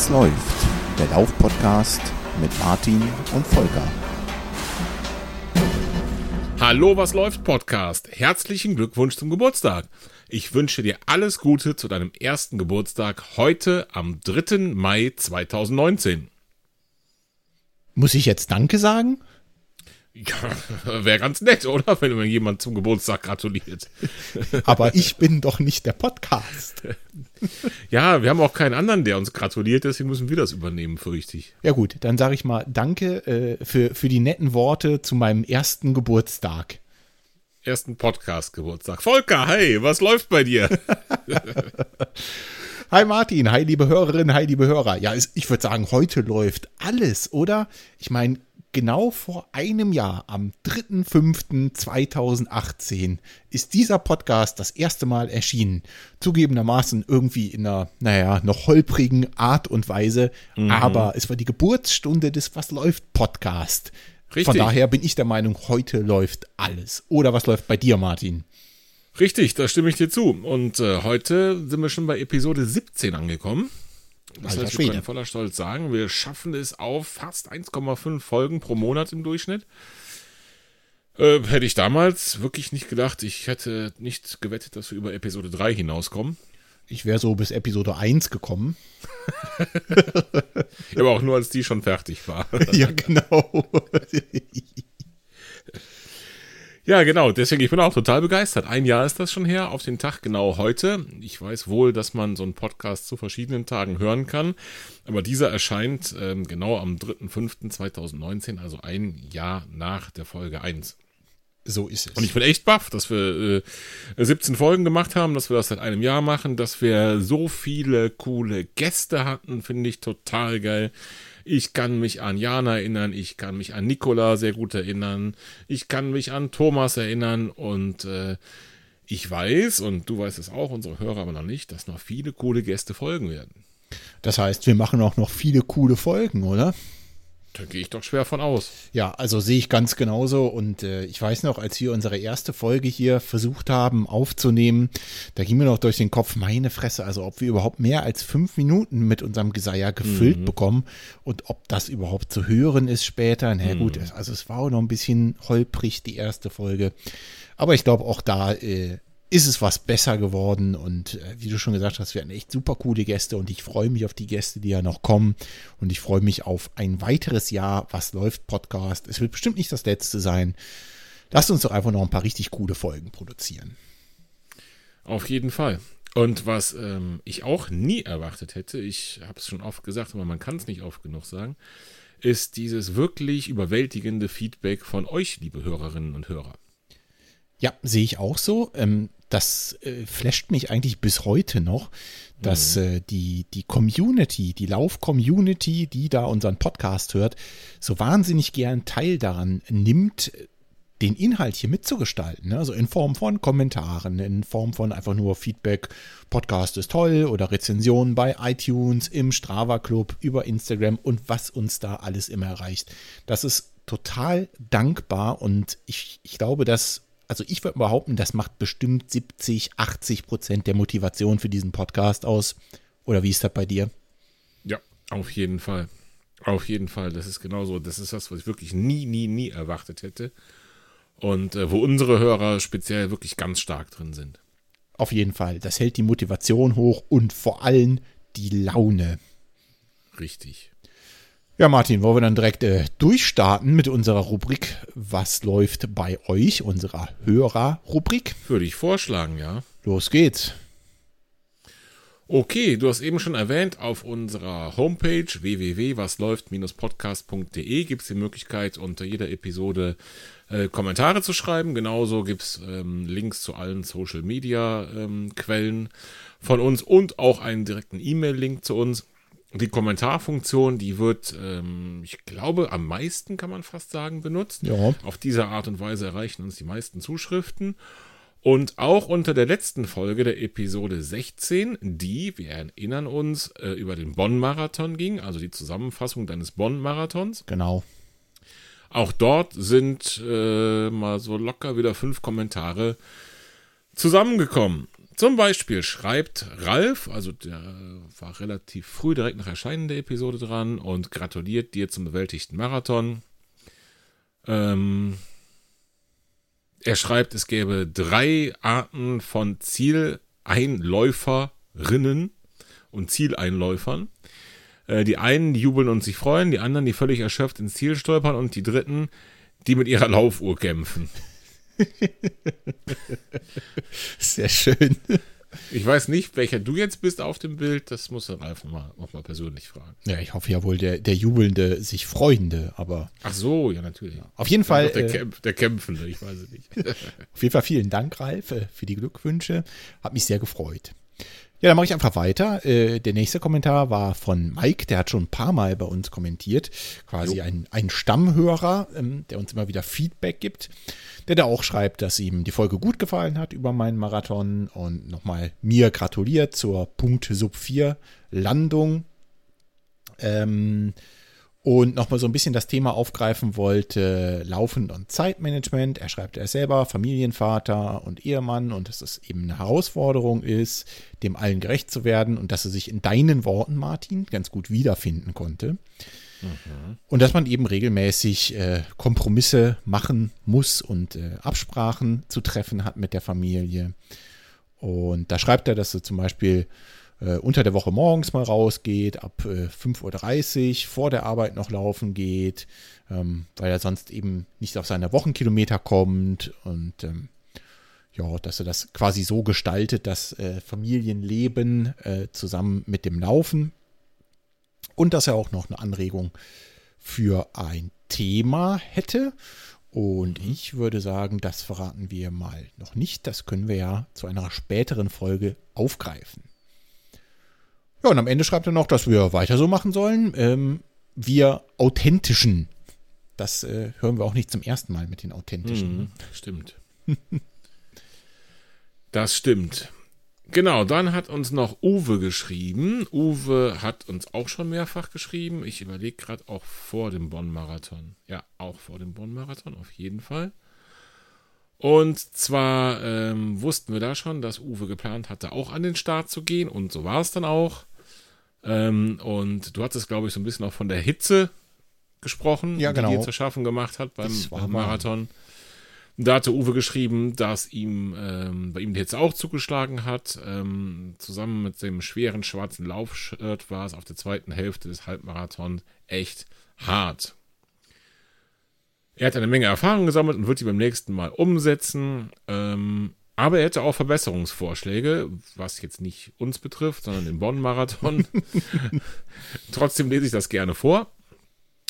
Was läuft? Der Lauf-Podcast mit Martin und Volker. Hallo, was läuft Podcast? Herzlichen Glückwunsch zum Geburtstag. Ich wünsche dir alles Gute zu deinem ersten Geburtstag heute am 3. Mai 2019. Muss ich jetzt Danke sagen? Ja, wäre ganz nett, oder? Wenn mir jemand zum Geburtstag gratuliert. Aber ich bin doch nicht der Podcast. Ja, wir haben auch keinen anderen, der uns gratuliert, deswegen müssen wir das übernehmen, fürchte ich. Ja gut, dann sage ich mal Danke äh, für, für die netten Worte zu meinem ersten Geburtstag. Ersten Podcast-Geburtstag. Volker, hey, was läuft bei dir? Hi Martin, hi liebe Hörerinnen, hi liebe Hörer. Ja, ich würde sagen, heute läuft alles, oder? Ich meine, genau vor einem Jahr, am 3.5.2018, ist dieser Podcast das erste Mal erschienen. Zugegebenermaßen irgendwie in einer, naja, noch holprigen Art und Weise, mhm. aber es war die Geburtsstunde des Was läuft Podcast. Richtig. Von daher bin ich der Meinung, heute läuft alles. Oder was läuft bei dir, Martin? Richtig, da stimme ich dir zu. Und äh, heute sind wir schon bei Episode 17 angekommen. Das heißt, wir können voller Stolz sagen, wir schaffen es auf fast 1,5 Folgen pro Monat im Durchschnitt. Äh, hätte ich damals wirklich nicht gedacht. Ich hätte nicht gewettet, dass wir über Episode 3 hinauskommen. Ich wäre so bis Episode 1 gekommen. Aber auch nur, als die schon fertig war. ja, genau. Ja, genau. Deswegen, ich bin auch total begeistert. Ein Jahr ist das schon her, auf den Tag genau heute. Ich weiß wohl, dass man so einen Podcast zu verschiedenen Tagen hören kann. Aber dieser erscheint ähm, genau am 3.5.2019, also ein Jahr nach der Folge 1. So ist es. Und ich bin echt baff, dass wir äh, 17 Folgen gemacht haben, dass wir das seit einem Jahr machen, dass wir so viele coole Gäste hatten, finde ich total geil. Ich kann mich an Jana erinnern, ich kann mich an Nikola sehr gut erinnern, ich kann mich an Thomas erinnern und äh, ich weiß, und du weißt es auch, unsere Hörer aber noch nicht, dass noch viele coole Gäste folgen werden. Das heißt, wir machen auch noch viele coole Folgen, oder? Da gehe ich doch schwer von aus. Ja, also sehe ich ganz genauso. Und äh, ich weiß noch, als wir unsere erste Folge hier versucht haben aufzunehmen, da ging mir noch durch den Kopf, meine Fresse, also ob wir überhaupt mehr als fünf Minuten mit unserem Geseier gefüllt mhm. bekommen und ob das überhaupt zu hören ist später. Na gut, mhm. also es war auch noch ein bisschen holprig, die erste Folge. Aber ich glaube, auch da äh, ist es was besser geworden und äh, wie du schon gesagt hast, wir hatten echt super coole Gäste und ich freue mich auf die Gäste, die ja noch kommen und ich freue mich auf ein weiteres Jahr, was läuft Podcast. Es wird bestimmt nicht das letzte sein. Lasst uns doch einfach noch ein paar richtig coole Folgen produzieren. Auf jeden Fall. Und was ähm, ich auch nie erwartet hätte, ich habe es schon oft gesagt, aber man kann es nicht oft genug sagen, ist dieses wirklich überwältigende Feedback von euch, liebe Hörerinnen und Hörer. Ja, sehe ich auch so. Ähm, das äh, flasht mich eigentlich bis heute noch, dass mhm. äh, die, die Community, die Lauf-Community, die da unseren Podcast hört, so wahnsinnig gern Teil daran nimmt, den Inhalt hier mitzugestalten. Ne? Also in Form von Kommentaren, in Form von einfach nur Feedback, Podcast ist toll oder Rezensionen bei iTunes, im Strava Club, über Instagram und was uns da alles immer erreicht. Das ist total dankbar und ich, ich glaube, dass also ich würde behaupten, das macht bestimmt 70, 80 Prozent der Motivation für diesen Podcast aus. Oder wie ist das bei dir? Ja, auf jeden Fall. Auf jeden Fall. Das ist genauso. Das ist das, was ich wirklich nie, nie, nie erwartet hätte. Und äh, wo unsere Hörer speziell wirklich ganz stark drin sind. Auf jeden Fall. Das hält die Motivation hoch und vor allem die Laune. Richtig. Ja, Martin, wollen wir dann direkt äh, durchstarten mit unserer Rubrik Was läuft bei euch, unserer Hörerrubrik? Würde ich vorschlagen, ja. Los geht's. Okay, du hast eben schon erwähnt, auf unserer Homepage www.wasläuft-podcast.de gibt es die Möglichkeit, unter jeder Episode äh, Kommentare zu schreiben. Genauso gibt es ähm, Links zu allen Social-Media-Quellen ähm, von uns und auch einen direkten E-Mail-Link zu uns. Die Kommentarfunktion, die wird, ähm, ich glaube, am meisten kann man fast sagen, benutzt. Ja. Auf diese Art und Weise erreichen uns die meisten Zuschriften. Und auch unter der letzten Folge der Episode 16, die, wir erinnern uns, äh, über den Bonn-Marathon ging, also die Zusammenfassung deines Bonn-Marathons. Genau. Auch dort sind äh, mal so locker wieder fünf Kommentare zusammengekommen. Zum Beispiel schreibt Ralf, also der war relativ früh direkt nach Erscheinen der Episode dran und gratuliert dir zum bewältigten Marathon. Ähm, er schreibt, es gäbe drei Arten von Zieleinläuferinnen und Zieleinläufern. Äh, die einen die jubeln und sich freuen, die anderen, die völlig erschöpft ins Ziel stolpern und die dritten, die mit ihrer Laufuhr kämpfen. Sehr schön. Ich weiß nicht, welcher du jetzt bist auf dem Bild. Das muss Ralf mal, auch mal persönlich fragen. Ja, ich hoffe ja wohl der, der jubelnde, sich freuende, aber. Ach so, ja, natürlich. Auf jeden Fall. Der, äh, Kämpf, der Kämpfende, ich weiß es nicht. auf jeden Fall vielen Dank, Ralf, äh, für die Glückwünsche. Hat mich sehr gefreut. Ja, dann mache ich einfach weiter. Äh, der nächste Kommentar war von Mike, der hat schon ein paar Mal bei uns kommentiert. Quasi ein, ein Stammhörer, ähm, der uns immer wieder Feedback gibt. Der da auch schreibt, dass ihm die Folge gut gefallen hat über meinen Marathon und nochmal mir gratuliert zur Punkt Sub 4 Landung. Ähm, und nochmal so ein bisschen das Thema aufgreifen wollte, Laufen und Zeitmanagement. Er schreibt, er selber Familienvater und Ehemann und dass es eben eine Herausforderung ist, dem allen gerecht zu werden und dass er sich in deinen Worten, Martin, ganz gut wiederfinden konnte. Mhm. Und dass man eben regelmäßig äh, Kompromisse machen muss und äh, Absprachen zu treffen hat mit der Familie. Und da schreibt er, dass er zum Beispiel äh, unter der Woche morgens mal rausgeht, ab äh, 5.30 Uhr vor der Arbeit noch laufen geht, ähm, weil er sonst eben nicht auf seine Wochenkilometer kommt und ähm, ja, dass er das quasi so gestaltet, das äh, Familienleben äh, zusammen mit dem Laufen und dass er auch noch eine Anregung für ein Thema hätte. Und mhm. ich würde sagen, das verraten wir mal noch nicht. Das können wir ja zu einer späteren Folge aufgreifen. Ja, und am Ende schreibt er noch, dass wir weiter so machen sollen. Ähm, wir authentischen. Das äh, hören wir auch nicht zum ersten Mal mit den authentischen. Mhm, stimmt. das stimmt. Genau, dann hat uns noch Uwe geschrieben. Uwe hat uns auch schon mehrfach geschrieben. Ich überlege gerade auch vor dem Bonn-Marathon. Ja, auch vor dem Bonn-Marathon, auf jeden Fall. Und zwar ähm, wussten wir da schon, dass Uwe geplant hatte, auch an den Start zu gehen. Und so war es dann auch. Ähm, und du hattest, glaube ich, so ein bisschen auch von der Hitze gesprochen, ja, genau. die dir zu schaffen gemacht hat beim, beim Marathon. Da hatte Uwe geschrieben, dass ihm ähm, bei ihm die Hitze auch zugeschlagen hat. Ähm, zusammen mit dem schweren schwarzen Laufshirt war es auf der zweiten Hälfte des Halbmarathons echt hart. Er hat eine Menge Erfahrung gesammelt und wird die beim nächsten Mal umsetzen. Ähm, aber er hätte auch Verbesserungsvorschläge, was jetzt nicht uns betrifft, sondern den Bonn-Marathon. Trotzdem lese ich das gerne vor.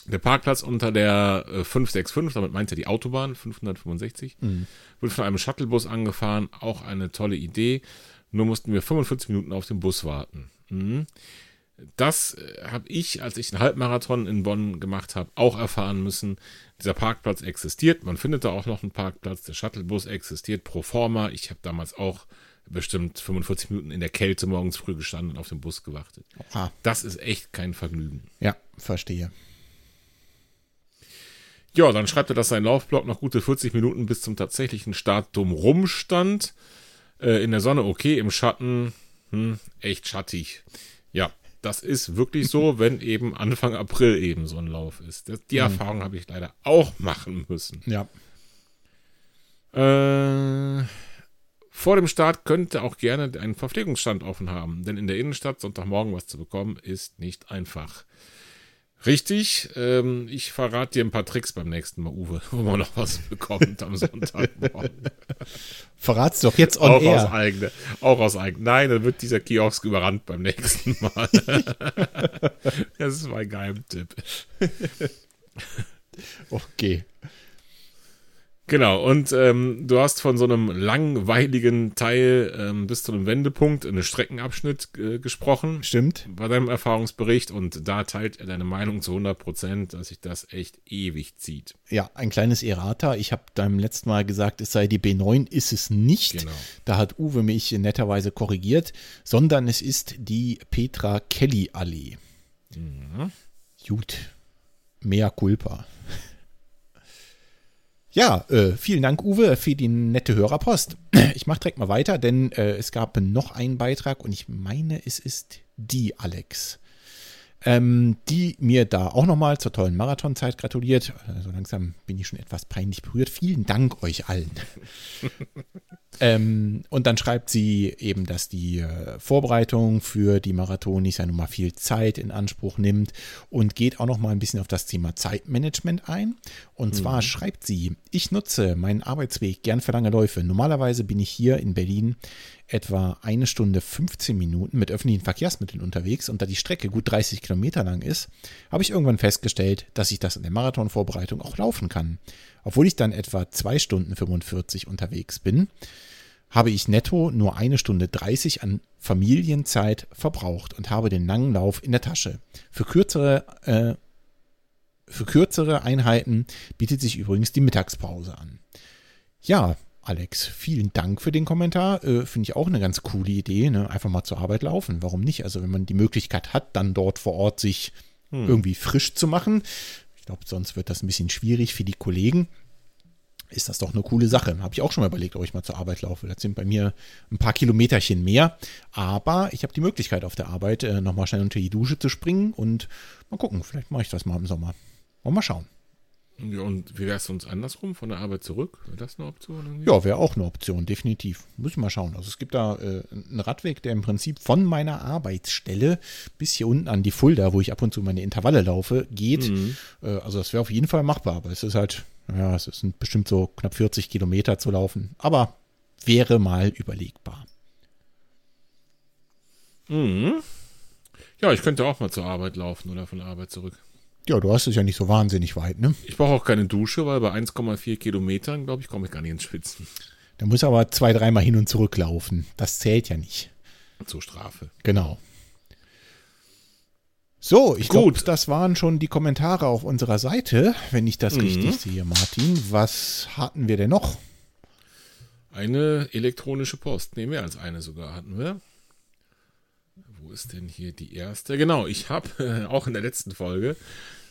Der Parkplatz unter der 565, äh, damit meint er die Autobahn, 565, mhm. wird von einem Shuttlebus angefahren. Auch eine tolle Idee. Nur mussten wir 45 Minuten auf den Bus warten. Mhm. Das äh, habe ich, als ich einen Halbmarathon in Bonn gemacht habe, auch erfahren müssen. Dieser Parkplatz existiert. Man findet da auch noch einen Parkplatz. Der Shuttlebus existiert pro forma. Ich habe damals auch bestimmt 45 Minuten in der Kälte morgens früh gestanden und auf den Bus gewartet. Aha. Das ist echt kein Vergnügen. Ja, verstehe. Ja, dann schreibt er, dass sein Laufblock noch gute 40 Minuten bis zum tatsächlichen Startdatum rumstand. Äh, in der Sonne okay, im Schatten hm, echt schattig. Ja, das ist wirklich so, wenn eben Anfang April eben so ein Lauf ist. Das, die mhm. Erfahrung habe ich leider auch machen müssen. Ja. Äh, vor dem Start könnte auch gerne einen Verpflegungsstand offen haben, denn in der Innenstadt Sonntagmorgen was zu bekommen ist nicht einfach. Richtig, ähm, ich verrate dir ein paar Tricks beim nächsten Mal, Uwe, wo man noch was bekommt am Sonntagmorgen. Verrat's doch jetzt on auch air. Aus eigene, auch aus eigene. Nein, dann wird dieser Kiosk überrannt beim nächsten Mal. das ist mein Geheimtipp. okay. Genau, und ähm, du hast von so einem langweiligen Teil ähm, bis zu einem Wendepunkt, einen Streckenabschnitt äh, gesprochen. Stimmt. Bei deinem Erfahrungsbericht und da teilt er deine Meinung zu 100 Prozent, dass sich das echt ewig zieht. Ja, ein kleines Errata. Ich habe deinem letzten Mal gesagt, es sei die B9, ist es nicht. Genau. Da hat Uwe mich netterweise korrigiert, sondern es ist die Petra Kelly Allee. Mhm. Gut. Mea culpa. Ja, äh, vielen Dank, Uwe, für die nette Hörerpost. ich mache direkt mal weiter, denn äh, es gab noch einen Beitrag und ich meine, es ist die Alex ähm, die mir da auch nochmal zur tollen Marathonzeit gratuliert. So also langsam bin ich schon etwas peinlich berührt. Vielen Dank euch allen. ähm, und dann schreibt sie eben, dass die äh, Vorbereitung für die Marathonis ja nun mal viel Zeit in Anspruch nimmt und geht auch nochmal ein bisschen auf das Thema Zeitmanagement ein. Und zwar mhm. schreibt sie, ich nutze meinen Arbeitsweg gern für lange Läufe. Normalerweise bin ich hier in Berlin etwa eine Stunde 15 Minuten mit öffentlichen Verkehrsmitteln unterwegs und da die Strecke gut 30 Kilometer lang ist, habe ich irgendwann festgestellt, dass ich das in der Marathonvorbereitung auch laufen kann. Obwohl ich dann etwa 2 Stunden 45 unterwegs bin, habe ich netto nur eine Stunde 30 an Familienzeit verbraucht und habe den langen Lauf in der Tasche. Für kürzere, äh, für kürzere Einheiten bietet sich übrigens die Mittagspause an. Ja, Alex, vielen Dank für den Kommentar. Äh, Finde ich auch eine ganz coole Idee. Ne? Einfach mal zur Arbeit laufen. Warum nicht? Also wenn man die Möglichkeit hat, dann dort vor Ort sich hm. irgendwie frisch zu machen. Ich glaube, sonst wird das ein bisschen schwierig für die Kollegen. Ist das doch eine coole Sache. Habe ich auch schon mal überlegt, ob ich mal zur Arbeit laufe. Das sind bei mir ein paar Kilometerchen mehr. Aber ich habe die Möglichkeit auf der Arbeit äh, nochmal schnell unter die Dusche zu springen und mal gucken. Vielleicht mache ich das mal im Sommer. Wollen mal schauen. Ja, und wie wäre es sonst andersrum, von der Arbeit zurück? Wäre das eine Option? Irgendwie? Ja, wäre auch eine Option, definitiv. Muss ich mal schauen. Also es gibt da äh, einen Radweg, der im Prinzip von meiner Arbeitsstelle bis hier unten an die Fulda, wo ich ab und zu meine Intervalle laufe, geht. Mhm. Äh, also das wäre auf jeden Fall machbar, aber es ist halt, ja, es sind bestimmt so knapp 40 Kilometer zu laufen. Aber wäre mal überlegbar. Mhm. Ja, ich könnte auch mal zur Arbeit laufen oder von der Arbeit zurück. Ja, du hast es ja nicht so wahnsinnig weit, ne? Ich brauche auch keine Dusche, weil bei 1,4 Kilometern, glaube ich, komme ich gar nicht ins Schwitzen. Da muss aber zwei, dreimal hin und zurück laufen. Das zählt ja nicht. Zur Strafe. Genau. So, ich glaube, das waren schon die Kommentare auf unserer Seite, wenn ich das mhm. richtig sehe, Martin. Was hatten wir denn noch? Eine elektronische Post. Ne, mehr als eine sogar hatten wir. Wo ist denn hier die erste? Genau, ich habe äh, auch in der letzten Folge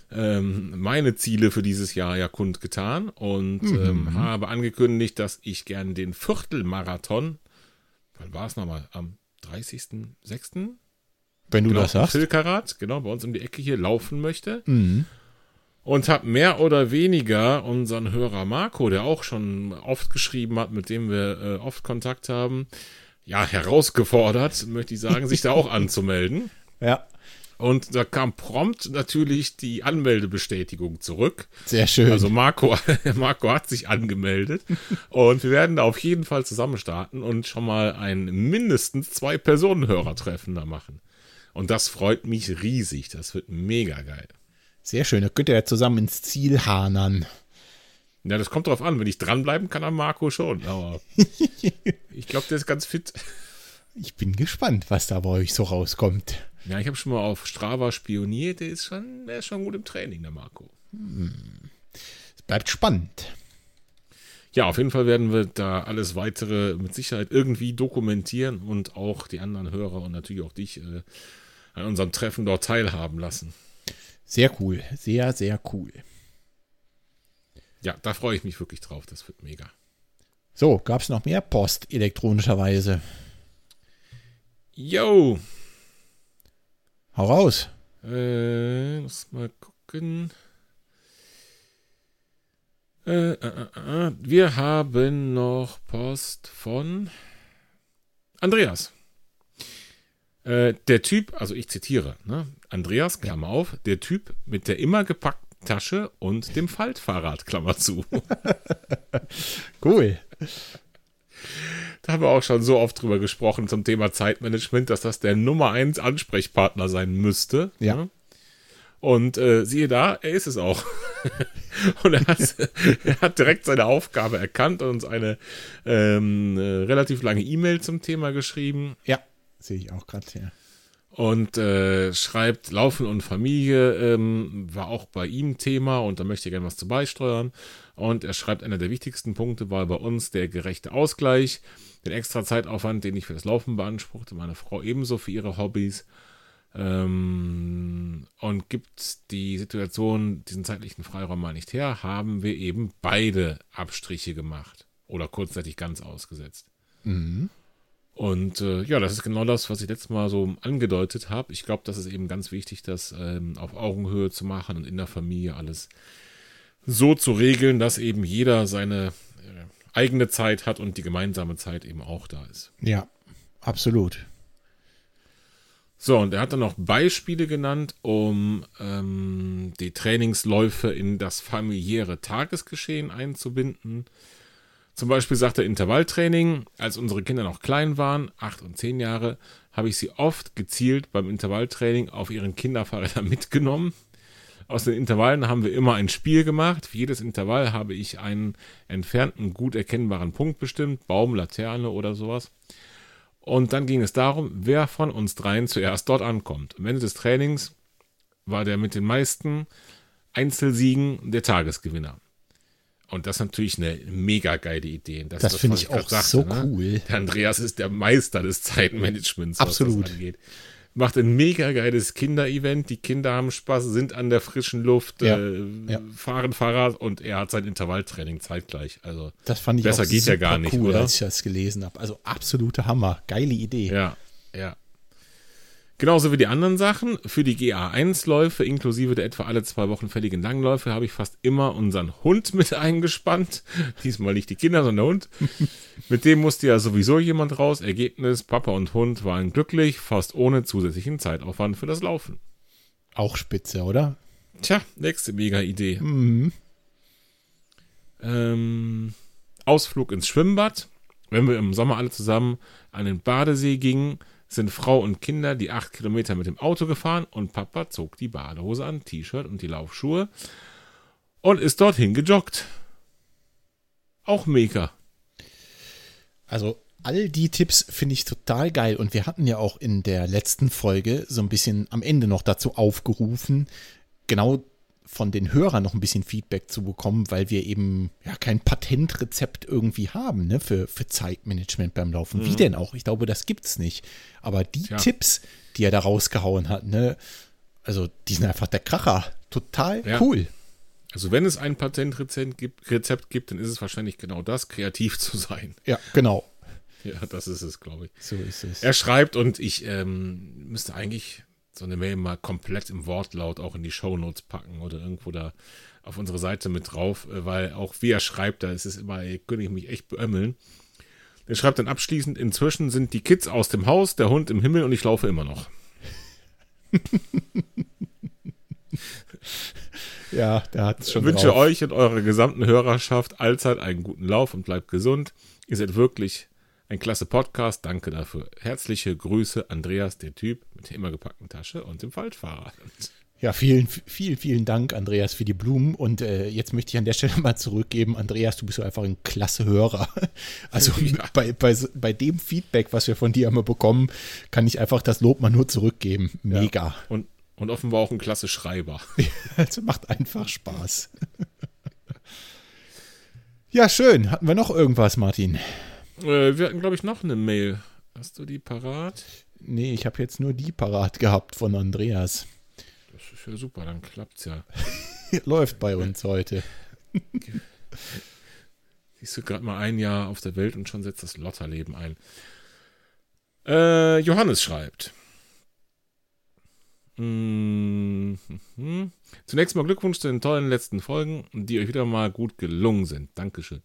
ähm, meine Ziele für dieses Jahr ja kundgetan und mhm. ähm, habe angekündigt, dass ich gern den Viertelmarathon, wann war es nochmal, am 30.06. Wenn du genau, das sagst. Filkarat, genau, bei uns um die Ecke hier laufen möchte. Mhm. Und habe mehr oder weniger unseren Hörer Marco, der auch schon oft geschrieben hat, mit dem wir äh, oft Kontakt haben, ja, herausgefordert, möchte ich sagen, sich da auch anzumelden. Ja. Und da kam prompt natürlich die Anmeldebestätigung zurück. Sehr schön. Also Marco, Marco hat sich angemeldet. und wir werden da auf jeden Fall zusammen starten und schon mal ein mindestens zwei Personenhörertreffen da machen. Und das freut mich riesig. Das wird mega geil. Sehr schön. Da könnt ihr ja zusammen ins Ziel hanern. Ja, das kommt drauf an. Wenn ich dranbleiben kann, an Marco schon. Aber ich glaube, der ist ganz fit. Ich bin gespannt, was da bei euch so rauskommt. Ja, ich habe schon mal auf Strava spioniert. Der ist schon, der ist schon gut im Training, der Marco. Hm. Es bleibt spannend. Ja, auf jeden Fall werden wir da alles weitere mit Sicherheit irgendwie dokumentieren und auch die anderen Hörer und natürlich auch dich äh, an unserem Treffen dort teilhaben lassen. Sehr cool. Sehr, sehr cool. Ja, da freue ich mich wirklich drauf. Das wird mega. So, gab es noch mehr Post elektronischerweise? Yo! Hau raus. Äh, muss mal gucken. Äh, äh, äh, äh, wir haben noch Post von Andreas. Äh, der Typ, also ich zitiere, ne? Andreas, Klammer auf, der Typ mit der immer gepackten Tasche und dem Faltfahrrad, Klammer zu. cool. Da haben wir auch schon so oft drüber gesprochen zum Thema Zeitmanagement, dass das der Nummer 1 Ansprechpartner sein müsste. Ja. Ne? Und äh, siehe da, er ist es auch. und er hat, er hat, direkt seine Aufgabe erkannt und uns eine ähm, relativ lange E-Mail zum Thema geschrieben. Ja, sehe ich auch gerade hier und äh, schreibt, Laufen und Familie ähm, war auch bei ihm Thema und da möchte ich gerne was zu beisteuern. Und er schreibt, einer der wichtigsten Punkte war bei uns der gerechte Ausgleich, den extra Zeitaufwand, den ich für das Laufen beanspruchte, meine Frau ebenso für ihre Hobbys. Ähm, und gibt die Situation diesen zeitlichen Freiraum mal nicht her, haben wir eben beide Abstriche gemacht oder kurzzeitig ganz ausgesetzt. Und äh, ja, das ist genau das, was ich letztes Mal so angedeutet habe. Ich glaube, das ist eben ganz wichtig, das ähm, auf Augenhöhe zu machen und in der Familie alles so zu regeln, dass eben jeder seine äh, eigene Zeit hat und die gemeinsame Zeit eben auch da ist. Ja, absolut. So, und er hat dann noch Beispiele genannt, um ähm, die Trainingsläufe in das familiäre Tagesgeschehen einzubinden. Zum Beispiel sagt er Intervalltraining, als unsere Kinder noch klein waren, acht und zehn Jahre, habe ich sie oft gezielt beim Intervalltraining auf ihren Kinderfahrrädern mitgenommen. Aus den Intervallen haben wir immer ein Spiel gemacht. Für jedes Intervall habe ich einen entfernten, gut erkennbaren Punkt bestimmt, Baum, Laterne oder sowas. Und dann ging es darum, wer von uns dreien zuerst dort ankommt. Am Ende des Trainings war der mit den meisten Einzelsiegen der Tagesgewinner. Und das ist natürlich eine mega geile Idee. Das, das finde ich auch sagte, so ne? cool. Der Andreas ist der Meister des Zeitmanagements, Absolut. was das angeht. Macht ein mega geiles Kinderevent. Die Kinder haben Spaß, sind an der frischen Luft, Ja, äh, ja. fahren Fahrrad und er hat sein Intervalltraining zeitgleich. Also Das fand ich Besser auch geht ja gar nicht, cool, oder? als ich das gelesen habe. Also absolute Hammer. Geile Idee. Ja, ja. Genauso wie die anderen Sachen. Für die GA1-Läufe, inklusive der etwa alle zwei Wochen fälligen Langläufe, habe ich fast immer unseren Hund mit eingespannt. Diesmal nicht die Kinder, sondern der Hund. mit dem musste ja sowieso jemand raus. Ergebnis, Papa und Hund waren glücklich, fast ohne zusätzlichen Zeitaufwand für das Laufen. Auch spitze, oder? Tja, nächste Mega-Idee. Mhm. Ähm, Ausflug ins Schwimmbad. Wenn wir im Sommer alle zusammen an den Badesee gingen, sind Frau und Kinder die acht Kilometer mit dem Auto gefahren und Papa zog die Badehose an, T-Shirt und die Laufschuhe und ist dorthin gejoggt. Auch mega. Also all die Tipps finde ich total geil. Und wir hatten ja auch in der letzten Folge so ein bisschen am Ende noch dazu aufgerufen, genau von den Hörern noch ein bisschen Feedback zu bekommen, weil wir eben ja kein Patentrezept irgendwie haben ne, für, für Zeitmanagement beim Laufen. Wie denn auch? Ich glaube, das gibt's nicht. Aber die Tja. Tipps, die er da rausgehauen hat, ne, also die sind einfach der Kracher. Total Ja. cool. Also wenn es ein Patentrezept gibt, Rezept gibt, dann ist es wahrscheinlich genau das, kreativ zu sein. Ja, genau. Ja, das ist es, glaube ich. So ist es. Er schreibt und ich ähm, müsste eigentlich so eine Mail mal komplett im Wortlaut auch in die Shownotes packen oder irgendwo da auf unsere Seite mit drauf, äh, weil auch wie er schreibt, da ist es immer, ey, könnte ich mich echt beömmeln. Er schreibt dann abschließend, inzwischen sind die Kids aus dem Haus, der Hund im Himmel und ich laufe immer noch. Ja, der hat es schon Ich wünsche drauf. euch und eurer gesamten Hörerschaft allzeit einen guten Lauf und bleibt gesund. Ihr seid wirklich ein klasse Podcast. Danke dafür. Herzliche Grüße, Andreas, der Typ mit der immer gepackten Tasche und dem Faltfahrrad. Ja, vielen, vielen, vielen Dank, Andreas, für die Blumen. Und äh, jetzt möchte ich an der Stelle mal zurückgeben, Andreas, du bist so einfach ein klasse Hörer. Also Ja. bei, bei, bei dem Feedback, was wir von dir immer bekommen, kann ich einfach das Lob mal nur zurückgeben. Mega. Und, und offenbar auch ein klasse Schreiber. Also macht einfach Spaß. Ja, schön. Hatten wir noch irgendwas, Martin? Äh, wir hatten, glaube ich, noch eine Mail. Hast du die parat? Nee, ich habe jetzt nur die parat gehabt von Andreas. Das ist ja super, dann klappt's ja. Läuft bei uns heute. Siehst du gerade mal ein Jahr auf der Welt und schon setzt das Lotterleben ein. Äh, Johannes schreibt. Mhm. Zunächst mal Glückwunsch zu den tollen letzten Folgen, die euch wieder mal gut gelungen sind. Dankeschön.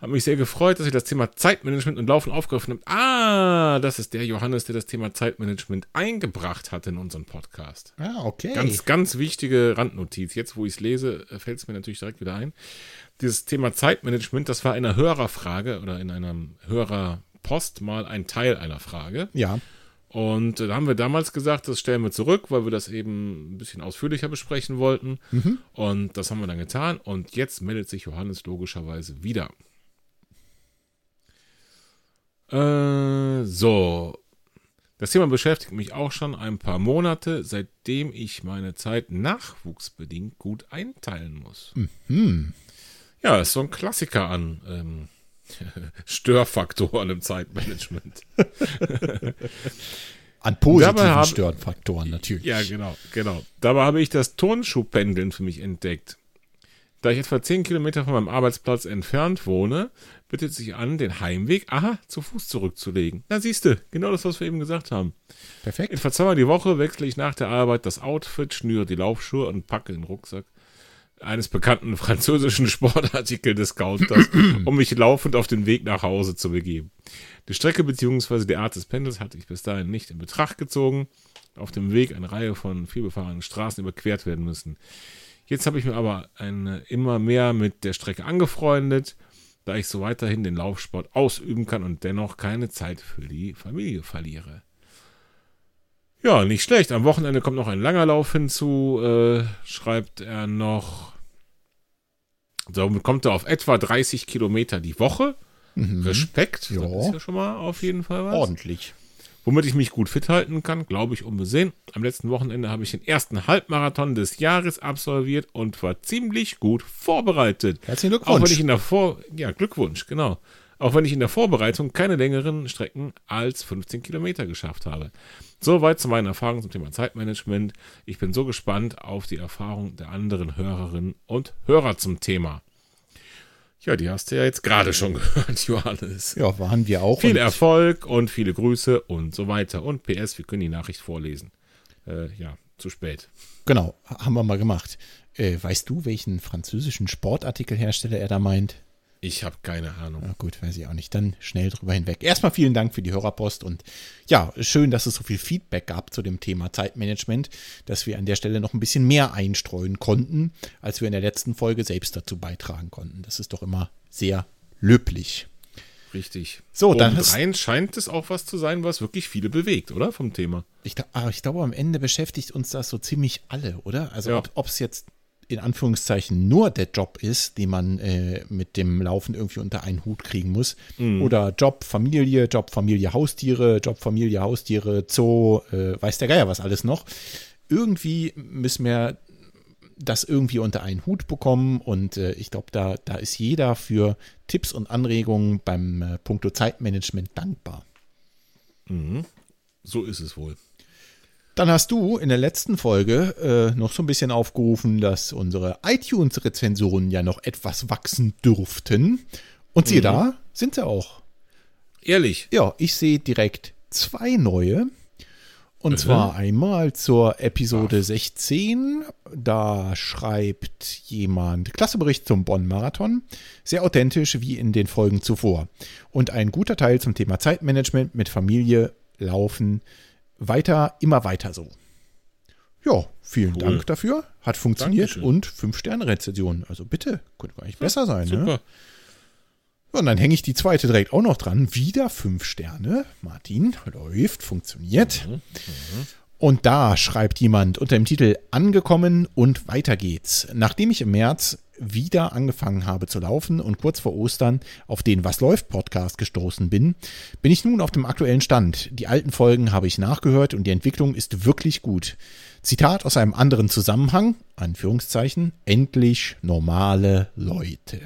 Hat mich sehr gefreut, dass ihr das Thema Zeitmanagement und Laufen aufgegriffen habt. Ah, das ist der Johannes, der das Thema Zeitmanagement eingebracht hat in unseren Podcast. Ah, okay. Ganz, ganz wichtige Randnotiz. Jetzt, wo ich es lese, fällt es mir natürlich direkt wieder ein. Dieses Thema Zeitmanagement, das war in einer Hörerfrage oder in einem Hörerpost mal ein Teil einer Frage. ja, Und äh, da haben wir damals gesagt, das stellen wir zurück, weil wir das eben ein bisschen ausführlicher besprechen wollten. Und das haben wir dann getan. Und jetzt meldet sich Johannes logischerweise wieder. Äh, so. Das Thema beschäftigt mich auch schon ein paar Monate, seitdem ich meine Zeit nachwuchsbedingt gut einteilen muss. Ja, ist so ein Klassiker an ähm, Störfaktoren im Zeitmanagement. an positiven haben- Störfaktoren natürlich. Ja, genau, genau. Dabei habe ich das Turnschuhpendeln für mich entdeckt. Da ich etwa 10 Kilometer von meinem Arbeitsplatz entfernt wohne, bittet sich an, den Heimweg, aha, zu Fuß zurückzulegen. Na siehste, genau das, was wir eben gesagt haben. Perfekt. Etwa zweimal die Woche wechsle ich nach der Arbeit das Outfit, schnüre die Laufschuhe und packe den Rucksack eines bekannten französischen Sportartikel-Discounters, um mich laufend auf den Weg nach Hause zu begeben. Die Strecke bzw. die Art des Pendels hatte ich bis dahin nicht in Betracht gezogen. Auf dem Weg eine Reihe von vielbefahrenen Straßen überquert werden müssen. Jetzt habe ich mir aber eine, immer mehr mit der Strecke angefreundet, da ich so weiterhin den Laufsport ausüben kann und dennoch keine Zeit für die Familie verliere. Ja, nicht schlecht. Am Wochenende kommt noch ein langer Lauf hinzu, äh, schreibt er noch. Somit kommt er auf etwa 30 Kilometer die Woche. Mhm. Respekt. Ja. Das ist ja schon mal auf jeden Fall was. Ordentlich. Womit ich mich gut fit halten kann, glaube ich unbesehen. Am letzten Wochenende habe ich den ersten Halbmarathon des Jahres absolviert und war ziemlich gut vorbereitet. Herzlichen Auch wenn Glückwunsch. ich in der Vor ja, Glückwunsch, genau. Auch wenn ich in der Vorbereitung keine längeren Strecken als 15 Kilometer geschafft habe. Soweit zu meinen Erfahrungen zum Thema Zeitmanagement. Ich bin so gespannt auf die Erfahrung der anderen Hörerinnen und Hörer zum Thema. Ja, die hast du ja jetzt gerade schon gehört, Johannes. ja, waren wir auch. Viel Erfolg und viele Grüße und so weiter. Und PS, wir können die Nachricht vorlesen. Äh, ja, zu spät. Genau, haben wir mal gemacht. Äh, weißt du, welchen französischen Sportartikelhersteller er da meint? Ich habe keine Ahnung. Ja, gut, weiß ich auch nicht. Dann schnell drüber hinweg. Erstmal vielen Dank für die Hörerpost und ja, schön, dass es so viel Feedback gab zu dem Thema Zeitmanagement, dass wir an der Stelle noch ein bisschen mehr einstreuen konnten, als wir in der letzten Folge selbst dazu beitragen konnten. Das ist doch immer sehr löblich. Richtig. So, dann Obendrein scheint es auch was zu sein, was wirklich viele bewegt, oder? Vom Thema. Ich, aber ich glaube, am Ende beschäftigt uns das so ziemlich alle, oder? Also Ja. ob es jetzt in Anführungszeichen nur der Job ist, den man äh, mit dem Laufen irgendwie unter einen Hut kriegen muss. Oder Job, Familie, Job, Familie, Haustiere, Job, Familie, Haustiere, Zoo, äh, weiß der Geier was alles noch. Irgendwie müssen wir das irgendwie unter einen Hut bekommen und äh, ich glaube, da, da ist jeder für Tipps und Anregungen beim äh, Punkto Zeitmanagement dankbar. So ist es wohl. Dann hast du in der letzten Folge äh, noch so ein bisschen aufgerufen, dass unsere iTunes-Rezensionen ja noch etwas wachsen dürften. Und siehe da, sind sie auch. Ehrlich. Ja, ich sehe direkt zwei neue. Und zwar einmal zur Episode 16. Da schreibt jemand Klassebericht zum Bonn-Marathon. Sehr authentisch wie in den Folgen zuvor. Und ein guter Teil zum Thema Zeitmanagement mit Familie, Laufen. Weiter, immer weiter so. Ja, vielen Cool. Dank dafür. Hat funktioniert Dankeschön. und 5-Sterne-Rezension. Also bitte, könnte gar nicht besser sein. Ne? Super. Und dann hänge ich die zweite direkt auch noch dran. Wieder fünf Sterne. Martin, läuft, funktioniert. Und da schreibt jemand unter dem Titel Angekommen und weiter geht's. Nachdem ich im März wieder angefangen habe zu laufen und kurz vor Ostern auf den Was läuft Podcast gestoßen bin, bin ich nun auf dem aktuellen Stand. Die alten Folgen habe ich nachgehört und die Entwicklung ist wirklich gut. Zitat aus einem anderen Zusammenhang, Anführungszeichen, endlich normale Leute.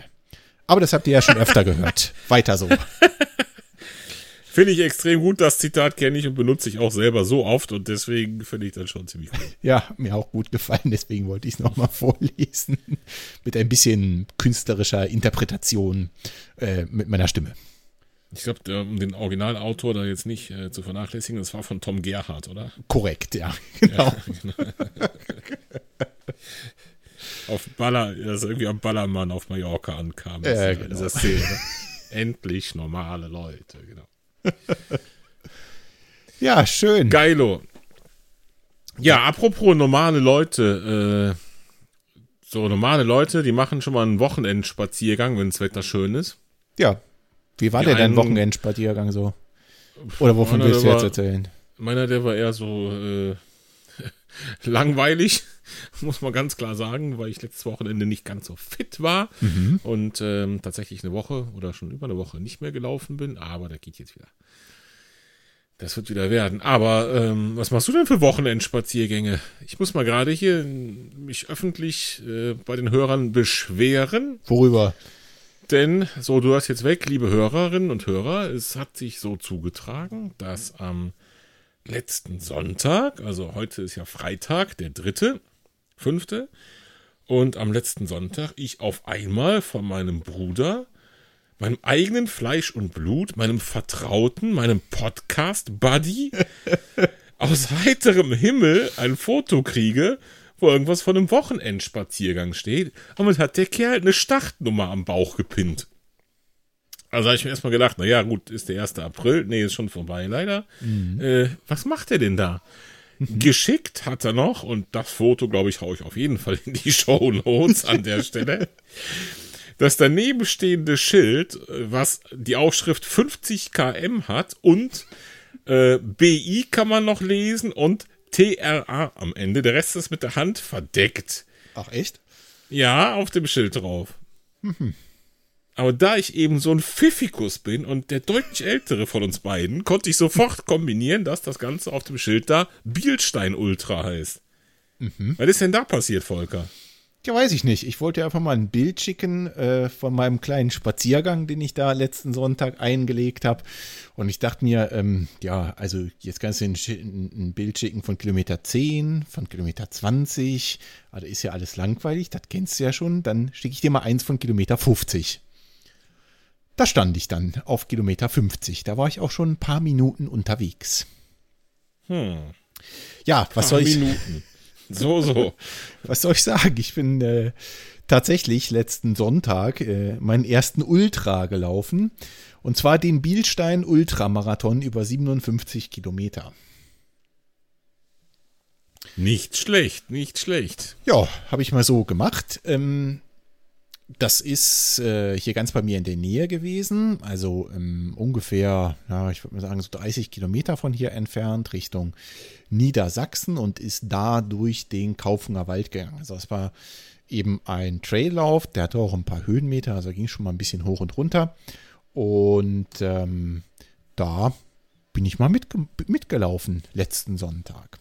Aber das habt ihr ja schon öfter gehört. Weiter so. Finde ich extrem gut. Das Zitat kenne ich und benutze ich auch selber so oft und deswegen finde ich das schon ziemlich gut. Ja, mir auch gut gefallen, deswegen wollte ich es nochmal vorlesen. Mit ein bisschen künstlerischer Interpretation äh, mit meiner Stimme. Ich glaube, um den Originalautor da jetzt nicht äh, zu vernachlässigen, das war von Tom Gerhardt, oder? Korrekt, ja, genau. Auf Baller, das irgendwie am Ballermann auf Mallorca ankam. Äh, genau. Szene. ne? Endlich normale Leute, genau. Ja, schön. Geilo. Ja, apropos normale Leute, äh, so normale Leute, die machen schon mal einen Wochenendspaziergang, wenn das Wetter schön ist. Ja. Wie war Die der dein Wochenendspaziergang so? Oder wovon willst du jetzt war- erzählen? Meiner, der war eher so äh, langweilig, muss man ganz klar sagen, weil ich letztes Wochenende nicht ganz so fit war und ähm, tatsächlich eine Woche oder schon über eine Woche nicht mehr gelaufen bin, aber da geht jetzt wieder. Das wird wieder werden. Aber ähm, was machst du denn für Wochenendspaziergänge? Ich muss mal gerade hier mich öffentlich äh, bei den Hörern beschweren. Worüber? Denn, so, du hast jetzt weg, liebe Hörerinnen und Hörer, es hat sich so zugetragen, dass am letzten Sonntag, also heute ist ja Freitag, der dritte, fünfte, Und am letzten Sonntag ich auf einmal von meinem Bruder, meinem eigenen Fleisch und Blut, meinem Vertrauten, meinem Podcast-Buddy aus heiterem Himmel ein Foto kriege, wo irgendwas von einem Wochenendspaziergang steht. Und damit hat der Kerl eine Startnummer am Bauch gepinnt. Also habe ich mir erstmal gedacht, naja, gut, ist der 1. April. Nee, ist schon vorbei, leider. Mhm. Äh, was macht er denn da? Geschickt hat er noch, und das Foto, glaube ich, haue ich auf jeden Fall in die Show Notes an der Stelle. Das daneben stehende Schild, was die Aufschrift 50 km hat und äh, BI kann man noch lesen und TRA am Ende. Der Rest ist mit der Hand verdeckt. Ach, echt? Ja, auf dem Schild drauf. Mhm. Aber da ich eben so ein Pfiffikus bin und der deutlich ältere von uns beiden, konnte ich sofort kombinieren, dass das Ganze auf dem Schild da Bielstein Ultra heißt. Mhm. Was ist denn da passiert, Volker? Ja, weiß ich nicht. Ich wollte einfach mal ein Bild schicken äh, von meinem kleinen Spaziergang, den ich da letzten Sonntag eingelegt habe. Und ich dachte mir, ähm, ja, also jetzt kannst du ein, ein, Bild schicken von Kilometer 10, von Kilometer 20. Also ist ja alles langweilig, das kennst du ja schon. Dann schicke ich dir mal eins von Kilometer 50. Da stand ich dann auf Kilometer 50. Da war ich auch schon ein paar Minuten unterwegs. Hm. Ja, was soll ich. Minuten. So, so. was soll ich sagen? Ich bin äh, tatsächlich letzten Sonntag äh, meinen ersten Ultra gelaufen. Und zwar den Bielstein Ultramarathon über 57 Kilometer. Nicht schlecht, nicht schlecht. Ja, habe ich mal so gemacht. Ähm, das ist äh, hier ganz bei mir in der Nähe gewesen, also ähm, ungefähr, ja, ich würde mal sagen, so 30 Kilometer von hier entfernt, Richtung Niedersachsen und ist da durch den Kaufunger Wald gegangen. Also es war eben ein Traillauf, der hatte auch ein paar Höhenmeter, also ging schon mal ein bisschen hoch und runter. Und ähm, da bin ich mal mitge mitgelaufen letzten Sonntag.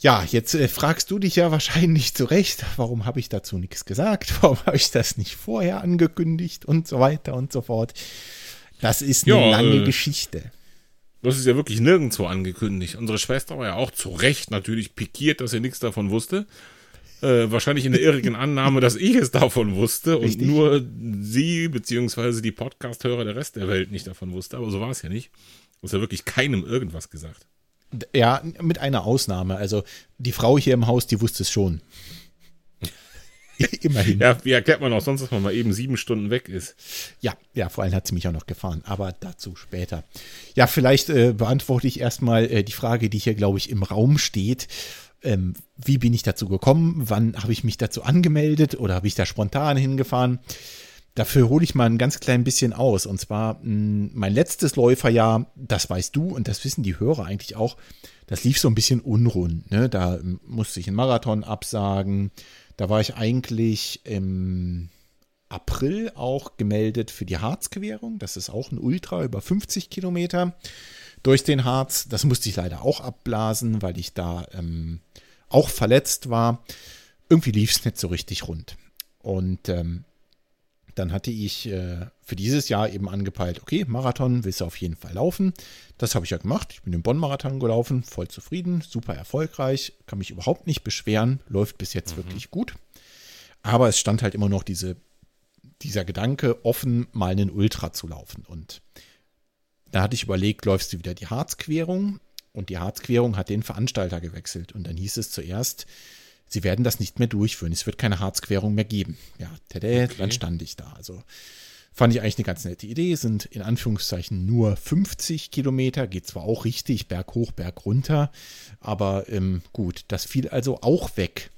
Ja, jetzt äh, fragst du dich ja wahrscheinlich zu Recht, warum habe ich dazu nichts gesagt? Warum habe ich das nicht vorher angekündigt und so weiter und so fort? Das ist eine ja, lange äh, Geschichte. Das ist ja wirklich nirgendwo angekündigt. Unsere Schwester war ja auch zu Recht natürlich pikiert, dass sie nichts davon wusste. Äh, wahrscheinlich in der irrigen Annahme, dass ich es davon wusste Richtig. und nur sie beziehungsweise die Podcast-Hörer der Rest der Welt nicht davon wusste. Aber so war es ja nicht. Du hast ja wirklich keinem irgendwas gesagt. Ja, mit einer Ausnahme. Also die Frau hier im Haus, die wusste es schon. Immerhin. Ja, wie erklärt man auch sonst, dass man mal eben sieben Stunden weg ist? Ja, ja, vor allem hat sie mich auch noch gefahren, aber dazu später. Ja, vielleicht äh, beantworte ich erstmal äh, die Frage, die hier, glaube ich, im Raum steht. Ähm, wie bin ich dazu gekommen? Wann habe ich mich dazu angemeldet oder habe ich da spontan hingefahren? Dafür hole ich mal ein ganz klein bisschen aus. Und zwar mh, hm, mein letztes Läuferjahr, das weißt du und das wissen die Hörer eigentlich auch, das lief so ein bisschen unrund. Ne? Da musste ich einen Marathon absagen. Da war ich eigentlich im April auch gemeldet für die Harzquerung. Das ist auch ein Ultra über 50 Kilometer durch den Harz. Das musste ich leider auch abblasen, weil ich da ähm, auch verletzt war. Irgendwie lief es nicht so richtig rund. Und ähm, dann hatte ich äh, für dieses Jahr eben angepeilt, okay, Marathon willst du auf jeden Fall laufen. Das habe ich ja gemacht. Ich bin den Bonn-Marathon gelaufen, voll zufrieden, super erfolgreich, kann mich überhaupt nicht beschweren, läuft bis jetzt mhm. wirklich gut. Aber es stand halt immer noch diese, dieser Gedanke, offen mal einen Ultra zu laufen. Und da hatte ich überlegt, läufst du wieder die Harzquerung? Und die Harzquerung hat den Veranstalter gewechselt. Und dann hieß es zuerst, sie werden das nicht mehr durchführen. Es wird keine Harzquerung mehr geben. Ja, tada, okay. dann stand ich da. Also fand ich eigentlich eine ganz nette Idee. Sind in Anführungszeichen nur 50 Kilometer. Geht zwar auch richtig, Berg hoch, Berg runter. Aber ähm, gut, das fiel also auch weg.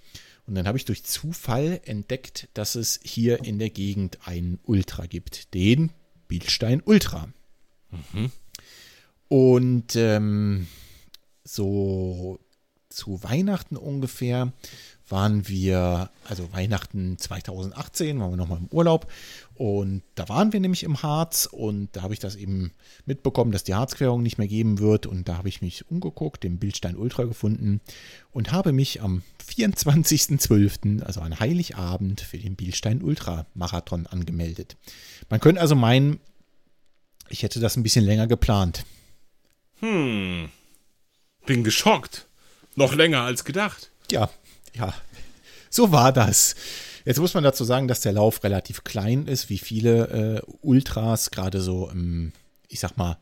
Und dann habe ich durch Zufall entdeckt, dass es hier in der Gegend einen Ultra gibt. Den Bielstein Ultra. Mhm. Und ähm, so zu Weihnachten ungefähr waren wir, also Weihnachten 2018, waren wir nochmal im Urlaub und da waren wir nämlich im Harz und da habe ich das eben mitbekommen, dass die Harzquerung nicht mehr geben wird und da habe ich mich umgeguckt, den Bildstein Ultra gefunden und habe mich am 24.12., also an Heiligabend, für den Bildstein Ultra Marathon angemeldet. Man könnte also meinen, ich hätte das ein bisschen länger geplant. Hm, bin geschockt. Noch länger als gedacht. Ja, ja. so war das. Jetzt muss man dazu sagen, dass der Lauf relativ klein ist, wie viele äh, Ultras, gerade so, im, ich sag mal,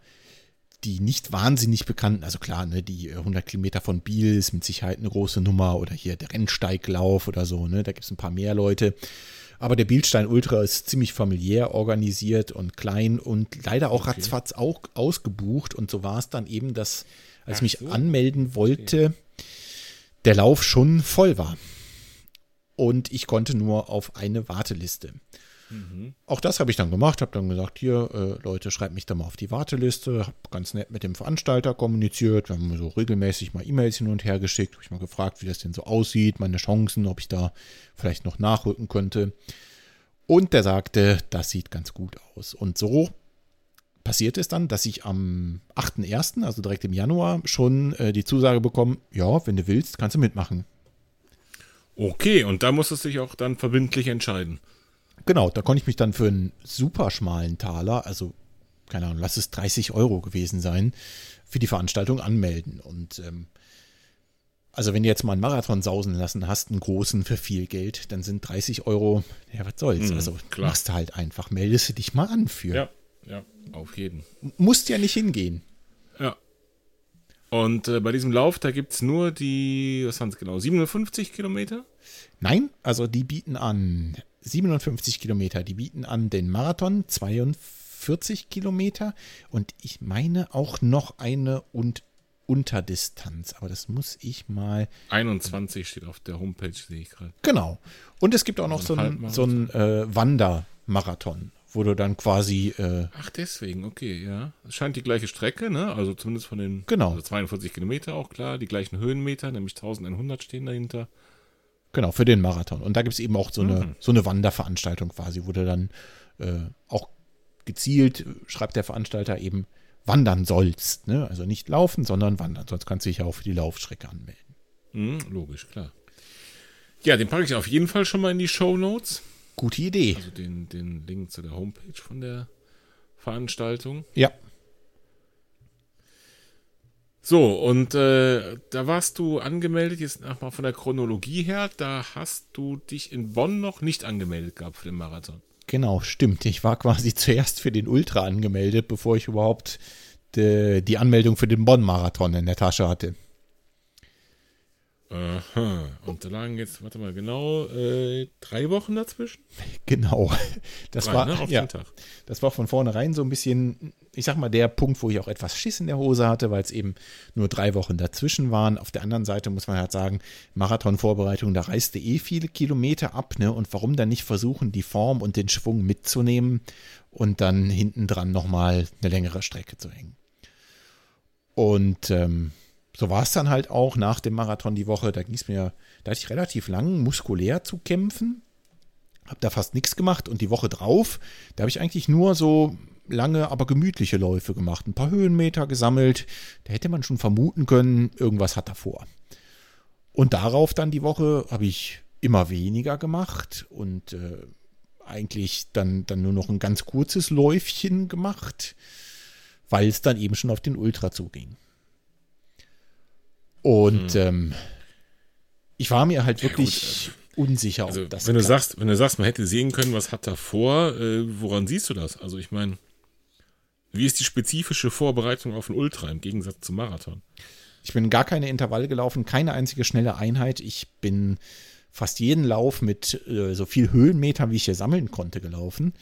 die nicht wahnsinnig bekannten, also klar, ne, die 100 Kilometer von Biel ist mit Sicherheit eine große Nummer oder hier der Rennsteiglauf oder so, ne, da gibt es ein paar mehr Leute. Aber der Bielstein Ultra ist ziemlich familiär organisiert und klein und leider auch okay. ratzfatz auch ausgebucht. Und so war es dann eben, dass, als ich mich so. anmelden wollte, okay. Der Lauf schon voll war. Und ich konnte nur auf eine Warteliste. Mhm. Auch das habe ich dann gemacht, habe dann gesagt, hier, äh, Leute, schreibt mich da mal auf die Warteliste, habe ganz nett mit dem Veranstalter kommuniziert, wir haben so regelmäßig mal E-Mails hin und her geschickt, habe ich mal gefragt, wie das denn so aussieht, meine Chancen, ob ich da vielleicht noch nachrücken könnte. Und der sagte, das sieht ganz gut aus. Und so passiert es dann, dass ich am 8.1., also direkt im Januar, schon äh, die Zusage bekomme, ja, wenn du willst, kannst du mitmachen. Okay, und da musstest du dich auch dann verbindlich entscheiden. Genau, da konnte ich mich dann für einen super schmalen Taler, also keine Ahnung, lass es 30 Euro gewesen sein, für die Veranstaltung anmelden. Und ähm, also wenn du jetzt mal einen Marathon sausen lassen hast, einen großen für viel Geld, dann sind 30 Euro, ja, was soll's. Mhm, also klar. machst du halt einfach, meldest du dich mal an für. Ja, ja, auf jeden. Musst ja nicht hingehen. Ja. Und äh, bei diesem Lauf, da gibt es nur die, was waren es genau, 57 Kilometer? Nein, also die bieten an 57 Kilometer. Die bieten an den Marathon 42 Kilometer und ich meine auch noch eine und Unterdistanz, aber das muss ich mal. 21 steht auf der Homepage, sehe ich gerade. Genau. Und es gibt auch noch so einen so äh, Wandermarathon, wo du dann quasi. Äh, Ach, deswegen, okay, ja. Es scheint die gleiche Strecke, ne? Also zumindest von den genau. Also 42 Kilometer auch klar, die gleichen Höhenmeter, nämlich 1100 stehen dahinter. Genau, für den Marathon. Und da gibt es eben auch so eine, mhm. so eine Wanderveranstaltung quasi, wo du dann äh, auch gezielt, schreibt der Veranstalter eben, wandern sollst. Ne? Also nicht laufen, sondern wandern. Sonst kannst du dich ja auch für die Laufstrecke anmelden. Mhm, logisch, klar. Ja, den packe ich auf jeden Fall schon mal in die Show Notes. Gute Idee. Also den, den Link zu der Homepage von der Veranstaltung. Ja. So, und äh, da warst du angemeldet, jetzt nochmal von der Chronologie her, da hast du dich in Bonn noch nicht angemeldet gehabt für den Marathon. Genau, stimmt. Ich war quasi zuerst für den Ultra angemeldet, bevor ich überhaupt de, die Anmeldung für den Bonn-Marathon in der Tasche hatte. Aha. Und da lagen jetzt, warte mal, genau äh, drei Wochen dazwischen? Genau. Das drei, war ne? ja, das war von vornherein so ein bisschen, ich sag mal, der Punkt, wo ich auch etwas Schiss in der Hose hatte, weil es eben nur drei Wochen dazwischen waren. Auf der anderen Seite muss man halt sagen, Marathonvorbereitung, da reiste eh viele Kilometer ab, ne? Und warum dann nicht versuchen, die Form und den Schwung mitzunehmen und dann hinten dran nochmal eine längere Strecke zu hängen. Und ähm, so war es dann halt auch nach dem Marathon die Woche. Da ging es mir, da hatte ich relativ lang muskulär zu kämpfen. Hab da fast nichts gemacht und die Woche drauf, da habe ich eigentlich nur so lange, aber gemütliche Läufe gemacht. Ein paar Höhenmeter gesammelt. Da hätte man schon vermuten können, irgendwas hat er vor. Und darauf dann die Woche habe ich immer weniger gemacht und äh, eigentlich dann, dann nur noch ein ganz kurzes Läufchen gemacht, weil es dann eben schon auf den Ultra zuging. Und hm. ähm, ich war mir halt wirklich ja, gut, also, unsicher, also, ob das. Wenn du sagst, wenn du sagst, man hätte sehen können, was hat er vor, äh, woran siehst du das? Also ich meine, wie ist die spezifische Vorbereitung auf ein Ultra im Gegensatz zum Marathon? Ich bin gar keine Intervalle gelaufen, keine einzige schnelle Einheit. Ich bin fast jeden Lauf mit äh, so viel Höhenmetern, wie ich hier sammeln konnte, gelaufen.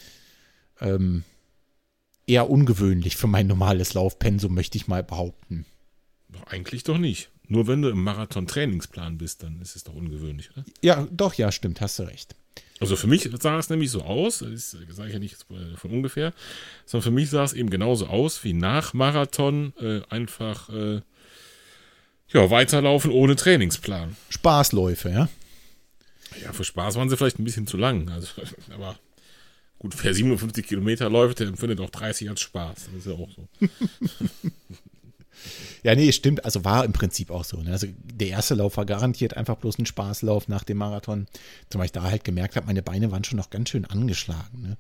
Ähm, eher ungewöhnlich für mein normales Laufpensum, möchte ich mal behaupten. Eigentlich doch nicht. Nur wenn du im Marathon-Trainingsplan bist, dann ist es doch ungewöhnlich, oder? Ja, doch, ja, stimmt, hast du recht. Also für mich sah es nämlich so aus, das sage ich ja nicht von ungefähr, sondern für mich sah es eben genauso aus wie nach Marathon äh, einfach äh, ja, weiterlaufen ohne Trainingsplan. Spaßläufe, ja? Ja, für Spaß waren sie vielleicht ein bisschen zu lang. Also, aber gut, wer 57 Kilometer läuft, der empfindet auch 30 als Spaß. Das ist ja auch so. Ja, nee, stimmt. Also war im Prinzip auch so. Ne? Also der erste Lauf war garantiert einfach bloß ein Spaßlauf nach dem Marathon. Zumal ich da halt gemerkt habe, meine Beine waren schon noch ganz schön angeschlagen. Ne?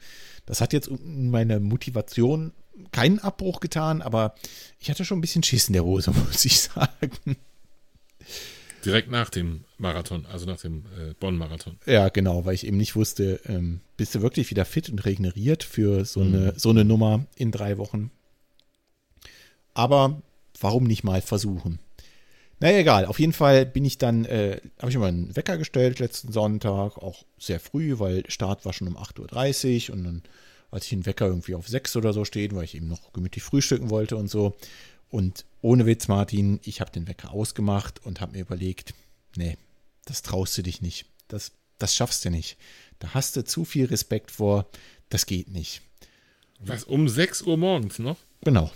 Das hat jetzt meine Motivation keinen Abbruch getan, aber ich hatte schon ein bisschen Schiss in der Hose, muss ich sagen. Direkt nach dem Marathon, also nach dem äh, Bonn-Marathon. Ja, genau, weil ich eben nicht wusste, ähm, bist du wirklich wieder fit und regeneriert für so, mhm. eine, so eine Nummer in drei Wochen? Aber warum nicht mal versuchen? Naja, egal. Auf jeden Fall bin ich dann, äh, habe ich mir einen Wecker gestellt letzten Sonntag, auch sehr früh, weil Start war schon um 8.30 Uhr und dann, als ich den Wecker irgendwie auf 6 oder so steht, weil ich eben noch gemütlich frühstücken wollte und so. Und ohne Witz, Martin, ich habe den Wecker ausgemacht und habe mir überlegt, nee, das traust du dich nicht. Das, das schaffst du nicht. Da hast du zu viel Respekt vor, das geht nicht. Was, um 6 Uhr morgens noch? Genau.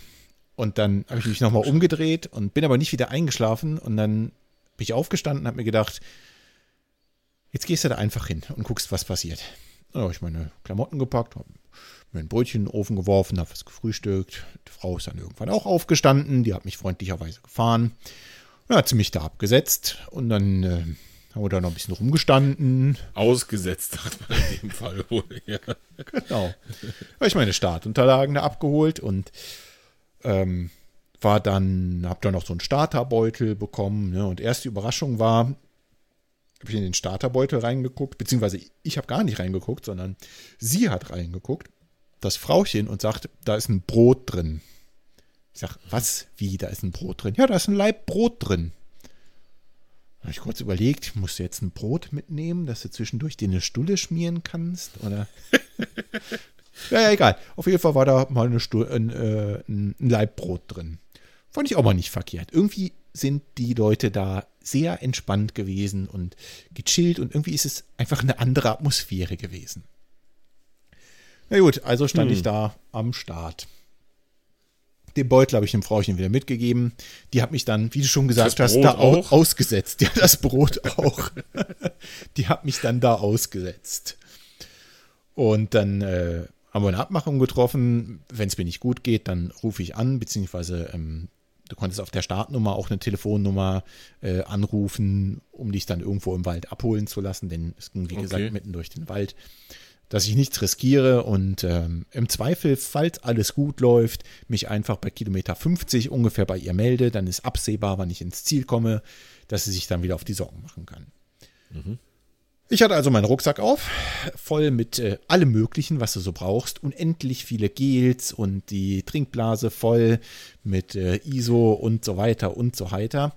Und dann habe ich mich nochmal umgedreht und bin aber nicht wieder eingeschlafen. Und dann bin ich aufgestanden und habe mir gedacht, jetzt gehst du da einfach hin und guckst, was passiert. Dann habe ich meine Klamotten gepackt, habe mir ein Brötchen in den Ofen geworfen, habe was gefrühstückt. Die Frau ist dann irgendwann auch aufgestanden, die hat mich freundlicherweise gefahren. Dann hat sie mich da abgesetzt und dann äh, haben wir da noch ein bisschen rumgestanden. Ausgesetzt, hat man in dem Fall wohl, ja. Genau. Habe ich meine Startunterlagen da abgeholt und ähm, war dann, hab dann noch so einen Starterbeutel bekommen. Ne? Und erste Überraschung war, habe ich in den Starterbeutel reingeguckt, beziehungsweise ich habe gar nicht reingeguckt, sondern sie hat reingeguckt, das Frauchen, und sagt, da ist ein Brot drin. Ich sag, was? Wie, da ist ein Brot drin? Ja, da ist ein Leib Brot drin. Da habe ich kurz überlegt, musst du jetzt ein Brot mitnehmen, dass du zwischendurch dir eine Stulle schmieren kannst? Oder? Ja, ja, egal. Auf jeden Fall war da mal eine Stu ein, äh, ein Leibbrot drin. Fand ich auch mal nicht verkehrt. Irgendwie sind die Leute da sehr entspannt gewesen und gechillt und irgendwie ist es einfach eine andere Atmosphäre gewesen. Na gut, also stand hm. ich da am Start. Den Beutel habe ich dem Frauchen wieder mitgegeben. Die hat mich dann, wie du schon gesagt das hast, da auch? ausgesetzt. Ja, das Brot auch. die hat mich dann da ausgesetzt. Und dann äh, haben wir eine Abmachung getroffen. Wenn es mir nicht gut geht, dann rufe ich an, beziehungsweise ähm, du konntest auf der Startnummer auch eine Telefonnummer äh, anrufen, um dich dann irgendwo im Wald abholen zu lassen, denn es ging, wie okay. gesagt, mitten durch den Wald. Dass ich nichts riskiere und ähm, im Zweifel, falls alles gut läuft, mich einfach bei Kilometer 50 ungefähr bei ihr melde, dann ist absehbar, wann ich ins Ziel komme, dass sie sich dann wieder auf die Sorgen machen kann. Mhm. Ich hatte also meinen Rucksack auf, voll mit äh, allem Möglichen, was du so brauchst. Unendlich viele Gels und die Trinkblase voll mit äh, ISO und so weiter und so weiter.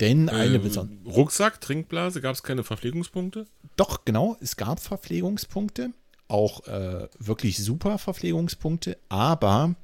Denn eine ähm, besondere. Rucksack, Trinkblase, gab es keine Verpflegungspunkte? Doch, genau, es gab Verpflegungspunkte. Auch äh, wirklich super Verpflegungspunkte, aber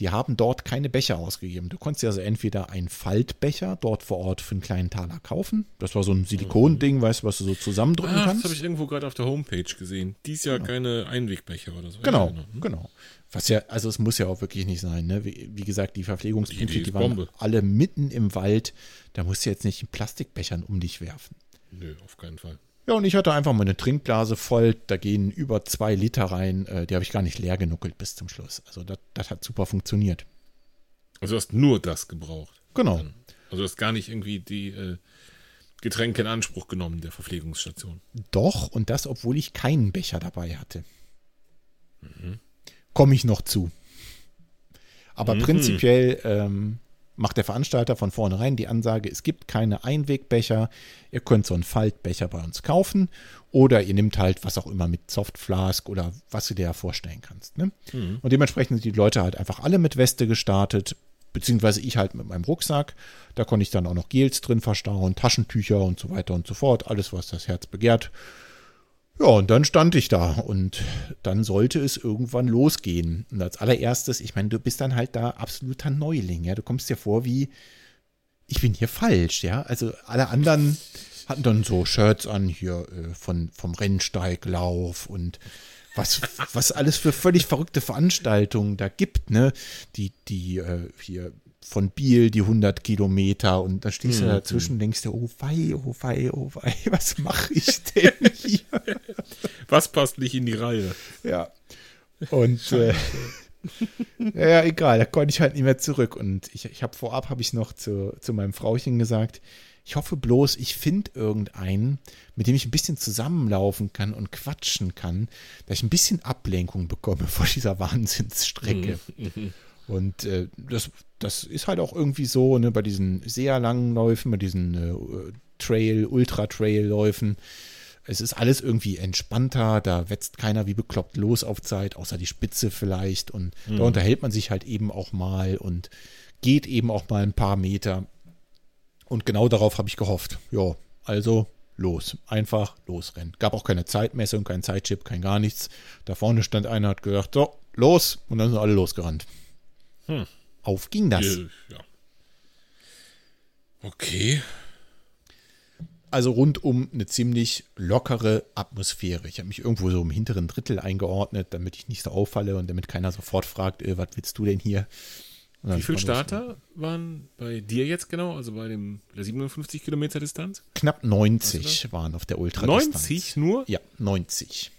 die haben dort keine Becher ausgegeben. Du konntest ja also entweder einen Faltbecher dort vor Ort für einen kleinen Taler kaufen. Das war so ein Silikonding, mhm. weißt du, was du so zusammendrücken ah, kannst. Das habe ich irgendwo gerade auf der Homepage gesehen. Dies Jahr genau. keine Einwegbecher oder so. Genau, genau, hm? genau. Was ja, also es muss ja auch wirklich nicht sein. Ne? Wie, wie gesagt, die Verpflegungspunkte, die, die waren Bombe. alle mitten im Wald. Da musst du jetzt nicht in Plastikbechern um dich werfen. Nö, auf keinen Fall. Ja, und ich hatte einfach meine Trinkblase voll. Da gehen über zwei Liter rein. Äh, die habe ich gar nicht leer genuckelt bis zum Schluss. Also das hat super funktioniert. Also du hast nur das gebraucht. Genau. Also du hast gar nicht irgendwie die äh, Getränke in Anspruch genommen der Verpflegungsstation. Doch, und das, obwohl ich keinen Becher dabei hatte. Mhm. Komme ich noch zu. Aber mhm. prinzipiell ähm, macht der Veranstalter von vornherein die Ansage, es gibt keine Einwegbecher, ihr könnt so einen Faltbecher bei uns kaufen oder ihr nehmt halt was auch immer mit Softflask oder was du dir ja vorstellen kannst. Ne? Mhm. Und dementsprechend sind die Leute halt einfach alle mit Weste gestartet, beziehungsweise ich halt mit meinem Rucksack. Da konnte ich dann auch noch Gels drin verstauen, Taschentücher und so weiter und so fort, alles, was das Herz begehrt. Ja, und dann stand ich da und dann sollte es irgendwann losgehen. Und als allererstes, ich meine, du bist dann halt da absoluter Neuling, ja. Du kommst dir vor wie, ich bin hier falsch, ja. Also alle anderen hatten dann so Shirts an hier äh, von, vom Rennsteiglauf und was, was alles für völlig verrückte Veranstaltungen da gibt, ne? Die, die äh, hier von Biel die 100 Kilometer und da stehst du mhm. dazwischen und denkst dir, oh wei, oh wei, oh wei, was mache ich denn hier? Was passt nicht in die Reihe? Ja. Und äh, ja, egal, da konnte ich halt nicht mehr zurück. Und ich, ich habe vorab, habe ich noch zu, zu meinem Frauchen gesagt, ich hoffe bloß, ich finde irgendeinen, mit dem ich ein bisschen zusammenlaufen kann und quatschen kann, dass ich ein bisschen Ablenkung bekomme vor dieser Wahnsinnsstrecke. Und äh, das, das ist halt auch irgendwie so, ne, bei diesen sehr langen Läufen, bei diesen äh, Trail, Ultra-Trail-Läufen. Es ist alles irgendwie entspannter, da wetzt keiner wie bekloppt los auf Zeit, außer die Spitze vielleicht. Und mhm. da unterhält man sich halt eben auch mal und geht eben auch mal ein paar Meter. Und genau darauf habe ich gehofft. Ja, also los. Einfach losrennen. Gab auch keine Zeitmessung, kein Zeitchip, kein gar nichts. Da vorne stand einer, hat gedacht, so, los. Und dann sind alle losgerannt. Hm. Auf ging das. Ja. Okay. Also rundum eine ziemlich lockere Atmosphäre. Ich habe mich irgendwo so im hinteren Drittel eingeordnet, damit ich nicht so auffalle und damit keiner sofort fragt, äh, was willst du denn hier? Wie viele Starter waren bei dir jetzt genau, also bei dem der 57 Kilometer Distanz? Knapp 90 waren auf der Ultra. 90 nur? Ja, 90.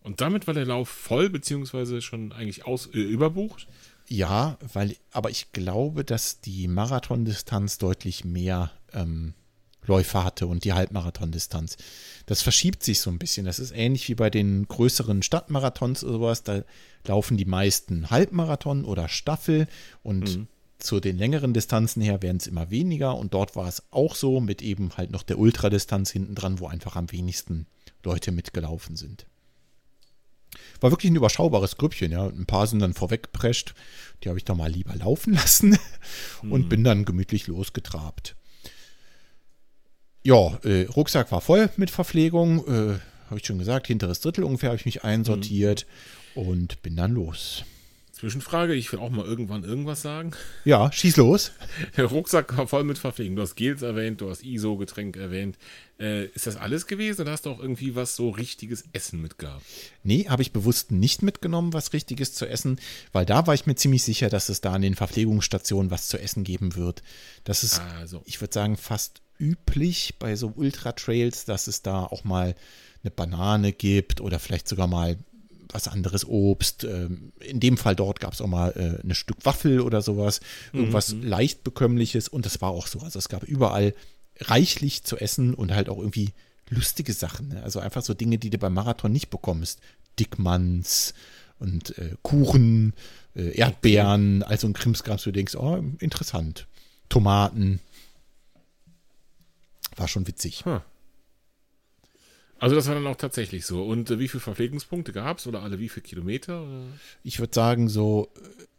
Und damit war der Lauf voll, beziehungsweise schon eigentlich aus, äh, überbucht? Ja, weil, aber ich glaube, dass die Marathondistanz deutlich mehr ähm, Läufer hatte und die Halbmarathondistanz. Das verschiebt sich so ein bisschen. Das ist ähnlich wie bei den größeren Stadtmarathons oder sowas. Da laufen die meisten Halbmarathon oder Staffel und mhm. zu den längeren Distanzen her werden es immer weniger und dort war es auch so mit eben halt noch der Ultradistanz hinten dran, wo einfach am wenigsten Leute mitgelaufen sind. War wirklich ein überschaubares Grüppchen, ja. Ein paar sind dann vorweggeprescht. Die habe ich doch mal lieber laufen lassen und mhm. bin dann gemütlich losgetrabt. Ja, äh, Rucksack war voll mit Verpflegung. Äh, habe ich schon gesagt, hinteres Drittel ungefähr habe ich mich einsortiert mhm. und bin dann los. Zwischenfrage, ich will auch mal irgendwann irgendwas sagen. Ja, schieß los. Der Rucksack war voll mit Verpflegung. Du hast Gels erwähnt, du hast ISO-Getränk erwähnt. Äh, ist das alles gewesen oder hast du auch irgendwie was so richtiges Essen mitgehabt? Nee, habe ich bewusst nicht mitgenommen, was richtiges zu essen, weil da war ich mir ziemlich sicher, dass es da an den Verpflegungsstationen was zu essen geben wird. Das ist, also. ich würde sagen, fast üblich bei so Ultra-Trails, dass es da auch mal eine Banane gibt oder vielleicht sogar mal was anderes Obst. Ähm, in dem Fall dort gab es auch mal äh, ein Stück Waffel oder sowas. Irgendwas mhm. leicht bekömmliches. Und das war auch so. Also es gab überall reichlich zu essen und halt auch irgendwie lustige Sachen. Ne? Also einfach so Dinge, die du beim Marathon nicht bekommst. Dickmanns und äh, Kuchen, äh, Erdbeeren, also ein Krimskrams, du denkst, oh, interessant. Tomaten. War schon witzig. Huh. Also das war dann auch tatsächlich so. Und äh, wie viele Verpflegungspunkte gab es oder alle wie viele Kilometer? Oder? Ich würde sagen, so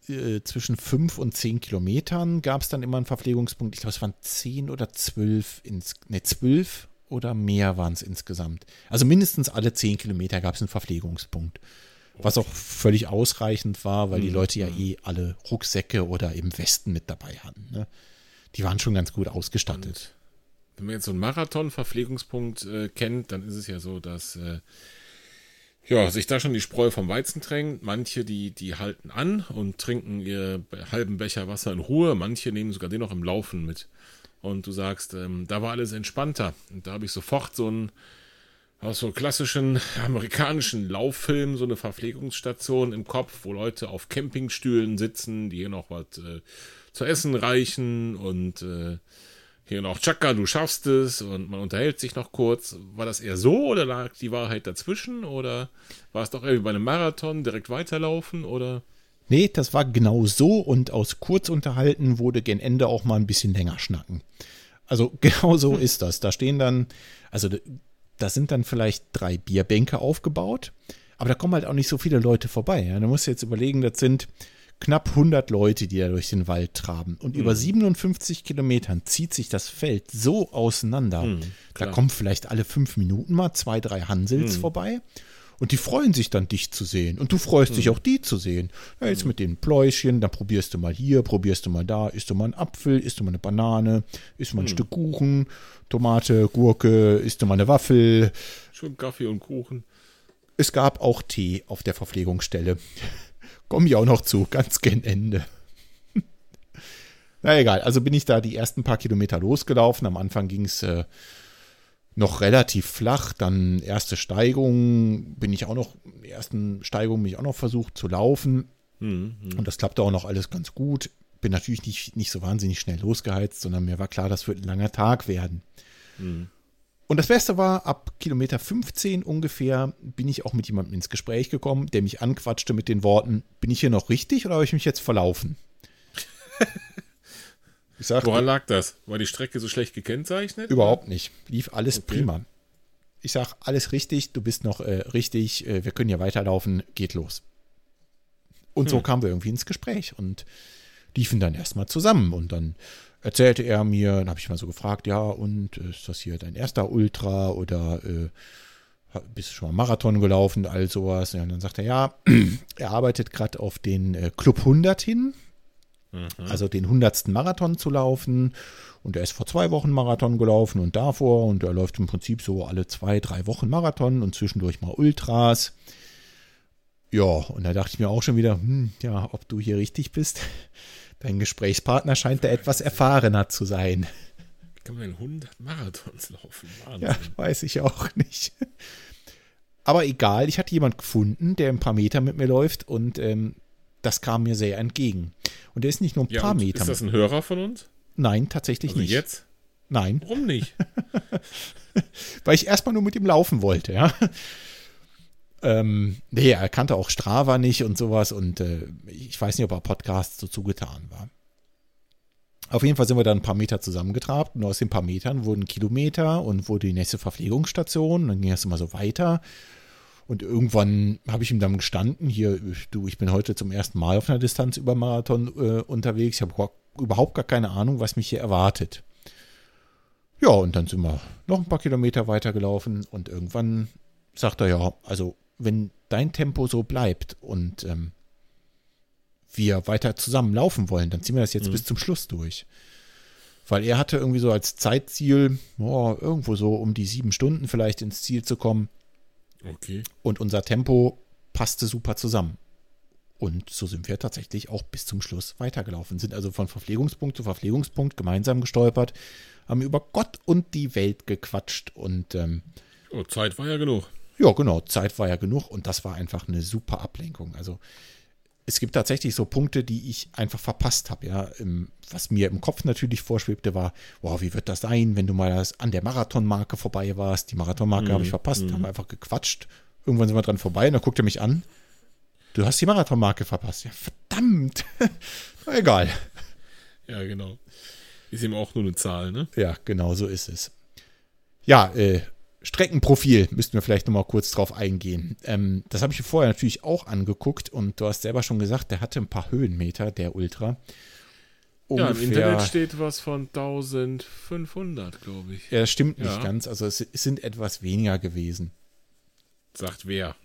äh, zwischen fünf und zehn Kilometern gab es dann immer einen Verpflegungspunkt. Ich glaube, es waren zehn oder zwölf, ins, ne, zwölf oder mehr waren es insgesamt. Also mindestens alle zehn Kilometer gab es einen Verpflegungspunkt. Was auch völlig ausreichend war, weil die mhm. Leute ja mhm. eh alle Rucksäcke oder eben Westen mit dabei hatten. Ne? Die waren schon ganz gut ausgestattet. Und wenn man jetzt so einen Marathon-Verpflegungspunkt äh, kennt, dann ist es ja so, dass äh, ja, sich da schon die Spreu vom Weizen drängt. Manche, die, die halten an und trinken ihr halben Becher Wasser in Ruhe. Manche nehmen sogar den noch im Laufen mit. Und du sagst, ähm, da war alles entspannter. Und da habe ich sofort so einen aus so klassischen amerikanischen Lauffilm so eine Verpflegungsstation im Kopf, wo Leute auf Campingstühlen sitzen, die hier noch was äh, zu essen reichen und äh, hier noch, Chaka, du schaffst es und man unterhält sich noch kurz. War das eher so oder lag die Wahrheit dazwischen oder war es doch irgendwie bei einem Marathon direkt weiterlaufen oder? Nee, das war genau so und aus Kurzunterhalten wurde gen Ende auch mal ein bisschen länger schnacken. Also genau so hm. ist das. Da stehen dann, also da sind dann vielleicht drei Bierbänke aufgebaut, aber da kommen halt auch nicht so viele Leute vorbei. Ja, du musst jetzt überlegen, das sind knapp 100 Leute, die da durch den Wald traben. Und mhm. über 57 Kilometern zieht sich das Feld so auseinander. Mhm, da kommen vielleicht alle fünf Minuten mal zwei, drei Hansels mhm. vorbei. Und die freuen sich dann, dich zu sehen. Und du freust dich mhm. auch, die zu sehen. Ja, jetzt mhm. mit den Pläuschen, dann probierst du mal hier, probierst du mal da, isst du mal einen Apfel, isst du mal eine Banane, isst du mal ein mhm. Stück Kuchen, Tomate, Gurke, isst du mal eine Waffel. Schön Kaffee und Kuchen. Es gab auch Tee auf der Verpflegungsstelle. Komme ich auch noch zu, ganz gen Ende. Na egal, also bin ich da die ersten paar Kilometer losgelaufen. Am Anfang ging es äh, noch relativ flach. Dann erste Steigung bin ich auch noch, ersten Steigung bin ich auch noch versucht zu laufen. Mhm, Und das klappte auch noch alles ganz gut. Bin natürlich nicht, nicht so wahnsinnig schnell losgeheizt, sondern mir war klar, das wird ein langer Tag werden. Mhm. Und das Beste war, ab Kilometer 15 ungefähr bin ich auch mit jemandem ins Gespräch gekommen, der mich anquatschte mit den Worten, bin ich hier noch richtig oder habe ich mich jetzt verlaufen? Ich sag, Woran lag das? War die Strecke so schlecht gekennzeichnet? Überhaupt nicht. Lief alles Okay. prima. Ich sag, alles richtig, du bist noch äh, richtig, äh, wir können ja weiterlaufen, geht los. Und so Hm. kamen wir irgendwie ins Gespräch und liefen dann erstmal zusammen. Und dann erzählte er mir, dann habe ich mal so gefragt, ja, und äh, ist das hier dein erster Ultra oder äh, bist du schon mal Marathon gelaufen, all sowas. Ja, und dann sagt er, ja, er arbeitet gerade auf den äh, Club 100 hin, also den 100. Marathon zu laufen. Und er ist vor zwei Wochen Marathon gelaufen und davor. Und er läuft im Prinzip so alle zwei, drei Wochen Marathon und zwischendurch mal Ultras. Ja, und da dachte ich mir auch schon wieder, hm, ja, ob du hier richtig bist. Dein Gesprächspartner scheint da etwas erfahrener zu sein. Wie kann man denn 100 Marathons laufen? Wahnsinn. Ja, weiß ich auch nicht. Aber egal, ich hatte jemand gefunden, der ein paar Meter mit mir läuft und ähm, das kam mir sehr entgegen. Und der ist nicht nur ein Ja, paar Meter. ist das ein Hörer von uns? Nein, tatsächlich Also nicht. jetzt? Nein, Warum nicht? weil ich erstmal nur mit ihm laufen wollte, ja. Ähm, nee, er kannte auch Strava nicht und sowas und äh, ich weiß nicht, ob er Podcast so zugetan war. Auf jeden Fall sind wir dann ein paar Meter zusammengetrabt und aus den paar Metern wurden Kilometer und wurde die nächste Verpflegungsstation. Dann ging es immer so weiter. Und irgendwann habe ich ihm dann gestanden, hier, du, ich bin heute zum ersten Mal auf einer Distanz über Marathon äh, unterwegs. Ich habe überhaupt gar keine Ahnung, was mich hier erwartet. Ja, und dann sind wir noch ein paar Kilometer weitergelaufen und irgendwann sagt er ja, also wenn dein Tempo so bleibt und ähm, wir weiter zusammen laufen wollen, dann ziehen wir das jetzt bis zum Schluss durch. Weil er hatte irgendwie so als Zeitziel, oh, irgendwo so um die sieben Stunden vielleicht ins Ziel zu kommen. Okay. Und unser Tempo passte super zusammen. Und so sind wir tatsächlich auch bis zum Schluss weitergelaufen. Sind also von Verpflegungspunkt zu Verpflegungspunkt gemeinsam gestolpert, haben über Gott und die Welt gequatscht und ähm, Oh, Zeit war ja genug. Ja, genau, Zeit war ja genug und das war einfach eine super Ablenkung. Also es gibt tatsächlich so Punkte, die ich einfach verpasst habe. Ja, was mir im Kopf natürlich vorschwebte, war, wow, wie wird das sein, wenn du mal an der Marathonmarke vorbei warst? Die Marathonmarke habe ich verpasst, haben wir einfach gequatscht. Irgendwann sind wir dran vorbei und dann guckt er mich an. Du hast die Marathonmarke verpasst. Ja, verdammt. Egal. Ja, genau. Ist eben auch nur eine Zahl, ne? Ja, genau so ist es. Ja, äh, Streckenprofil müssten wir vielleicht nochmal kurz drauf eingehen. Ähm, das habe ich mir vorher natürlich auch angeguckt und du hast selber schon gesagt, der hatte ein paar Höhenmeter, der Ultra. Ja, im Internet steht was von 1500, glaube ich. Ja, stimmt nicht Ja. ganz. Also es, es sind etwas weniger gewesen. Sagt wer?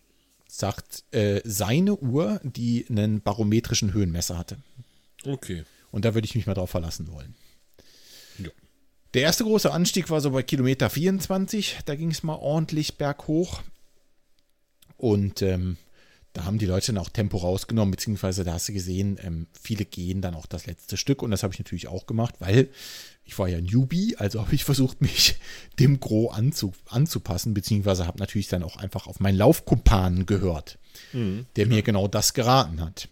Sagt äh, seine Uhr, die einen barometrischen Höhenmesser hatte. Okay. Und da würde ich mich mal drauf verlassen wollen. Der erste große Anstieg war so bei Kilometer 24. Da ging es mal ordentlich berghoch. Und ähm, da haben die Leute dann auch Tempo rausgenommen, beziehungsweise da hast du gesehen, ähm, viele gehen dann auch das letzte Stück. Und das habe ich natürlich auch gemacht, weil ich war ja Newbie, also habe ich versucht, mich dem Gros anzu, anzupassen, beziehungsweise habe natürlich dann auch einfach auf meinen Laufkumpanen gehört, der mir genau das geraten hat.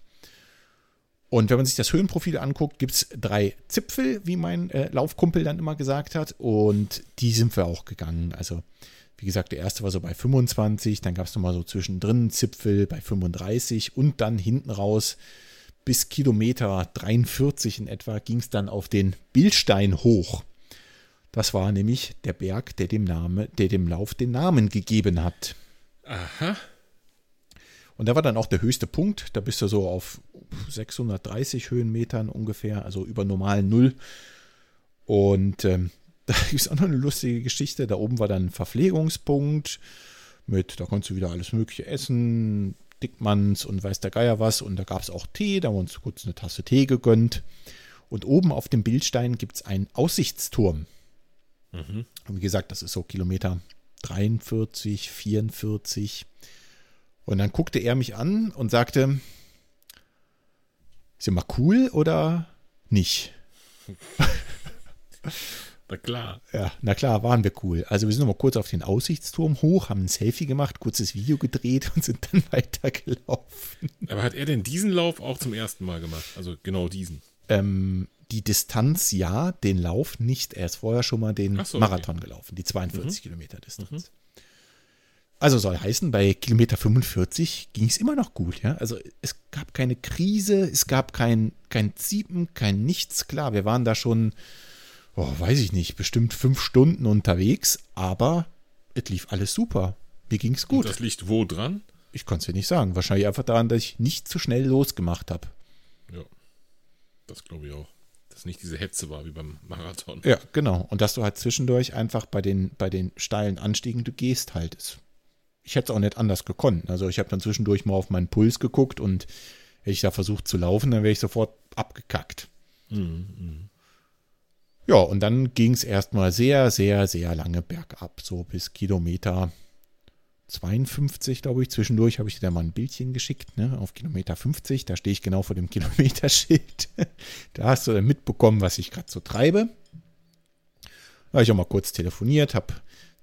Und wenn man sich das Höhenprofil anguckt, gibt es drei Zipfel, wie mein äh, Laufkumpel dann immer gesagt hat. Und die sind wir auch gegangen. Also, wie gesagt, der erste war so bei 25, dann gab es nochmal so zwischendrin Zipfel bei 35 und dann hinten raus bis Kilometer 43 in etwa ging es dann auf den Bildstein hoch. Das war nämlich der Berg, der dem, Name, der dem Lauf den Namen gegeben hat. Aha. Und da war dann auch der höchste Punkt. Da bist du so auf 630 Höhenmetern ungefähr, also über normalen Null. Und ähm, da gibt es auch noch eine lustige Geschichte. Da oben war dann ein Verpflegungspunkt mit, da konntest du wieder alles Mögliche essen, Dickmanns und weiß der Geier was. Und da gab es auch Tee, da haben wir uns kurz eine Tasse Tee gegönnt. Und oben auf dem Bildstein gibt es einen Aussichtsturm. Und wie gesagt, das ist so Kilometer 43, 44. Und dann guckte er mich an und sagte, ist ja mal cool oder nicht? Na klar. Ja, na klar, waren wir cool. Also wir sind noch mal kurz auf den Aussichtsturm hoch, haben ein Selfie gemacht, kurzes Video gedreht und sind dann weitergelaufen. Aber hat er denn diesen Lauf auch zum ersten Mal gemacht? Also genau diesen. Ähm, die Distanz ja, den Lauf nicht. Er ist vorher schon mal den so, okay. Marathon gelaufen, die 42 Kilometer Distanz. Also soll heißen, bei Kilometer 45 ging es immer noch gut, ja. Also es gab keine Krise, es gab kein, kein Ziepen, kein Nichts. Klar, wir waren da schon, oh, weiß ich nicht, bestimmt fünf Stunden unterwegs, aber es lief alles super. Mir ging es gut. Und das liegt wo dran? Ich konnte es dir nicht sagen. Wahrscheinlich einfach daran, dass ich nicht zu schnell losgemacht habe. Ja, das glaube ich auch. Dass nicht diese Hetze war wie beim Marathon. Ja, genau. Und dass du halt zwischendurch einfach bei den, bei den steilen Anstiegen, du gehst halt. Es ich hätte es auch nicht anders gekonnt. Also ich habe dann zwischendurch mal auf meinen Puls geguckt und hätte ich da versucht zu laufen, dann wäre ich sofort abgekackt. Mhm, ja, und dann ging es erstmal sehr, sehr, sehr lange bergab, so bis Kilometer 52, glaube ich. Zwischendurch habe ich dir mal ein Bildchen geschickt, ne, auf Kilometer 50. Da stehe ich genau vor dem Kilometerschild. da hast du dann mitbekommen, was ich gerade so treibe. Da habe ich auch mal kurz telefoniert, habe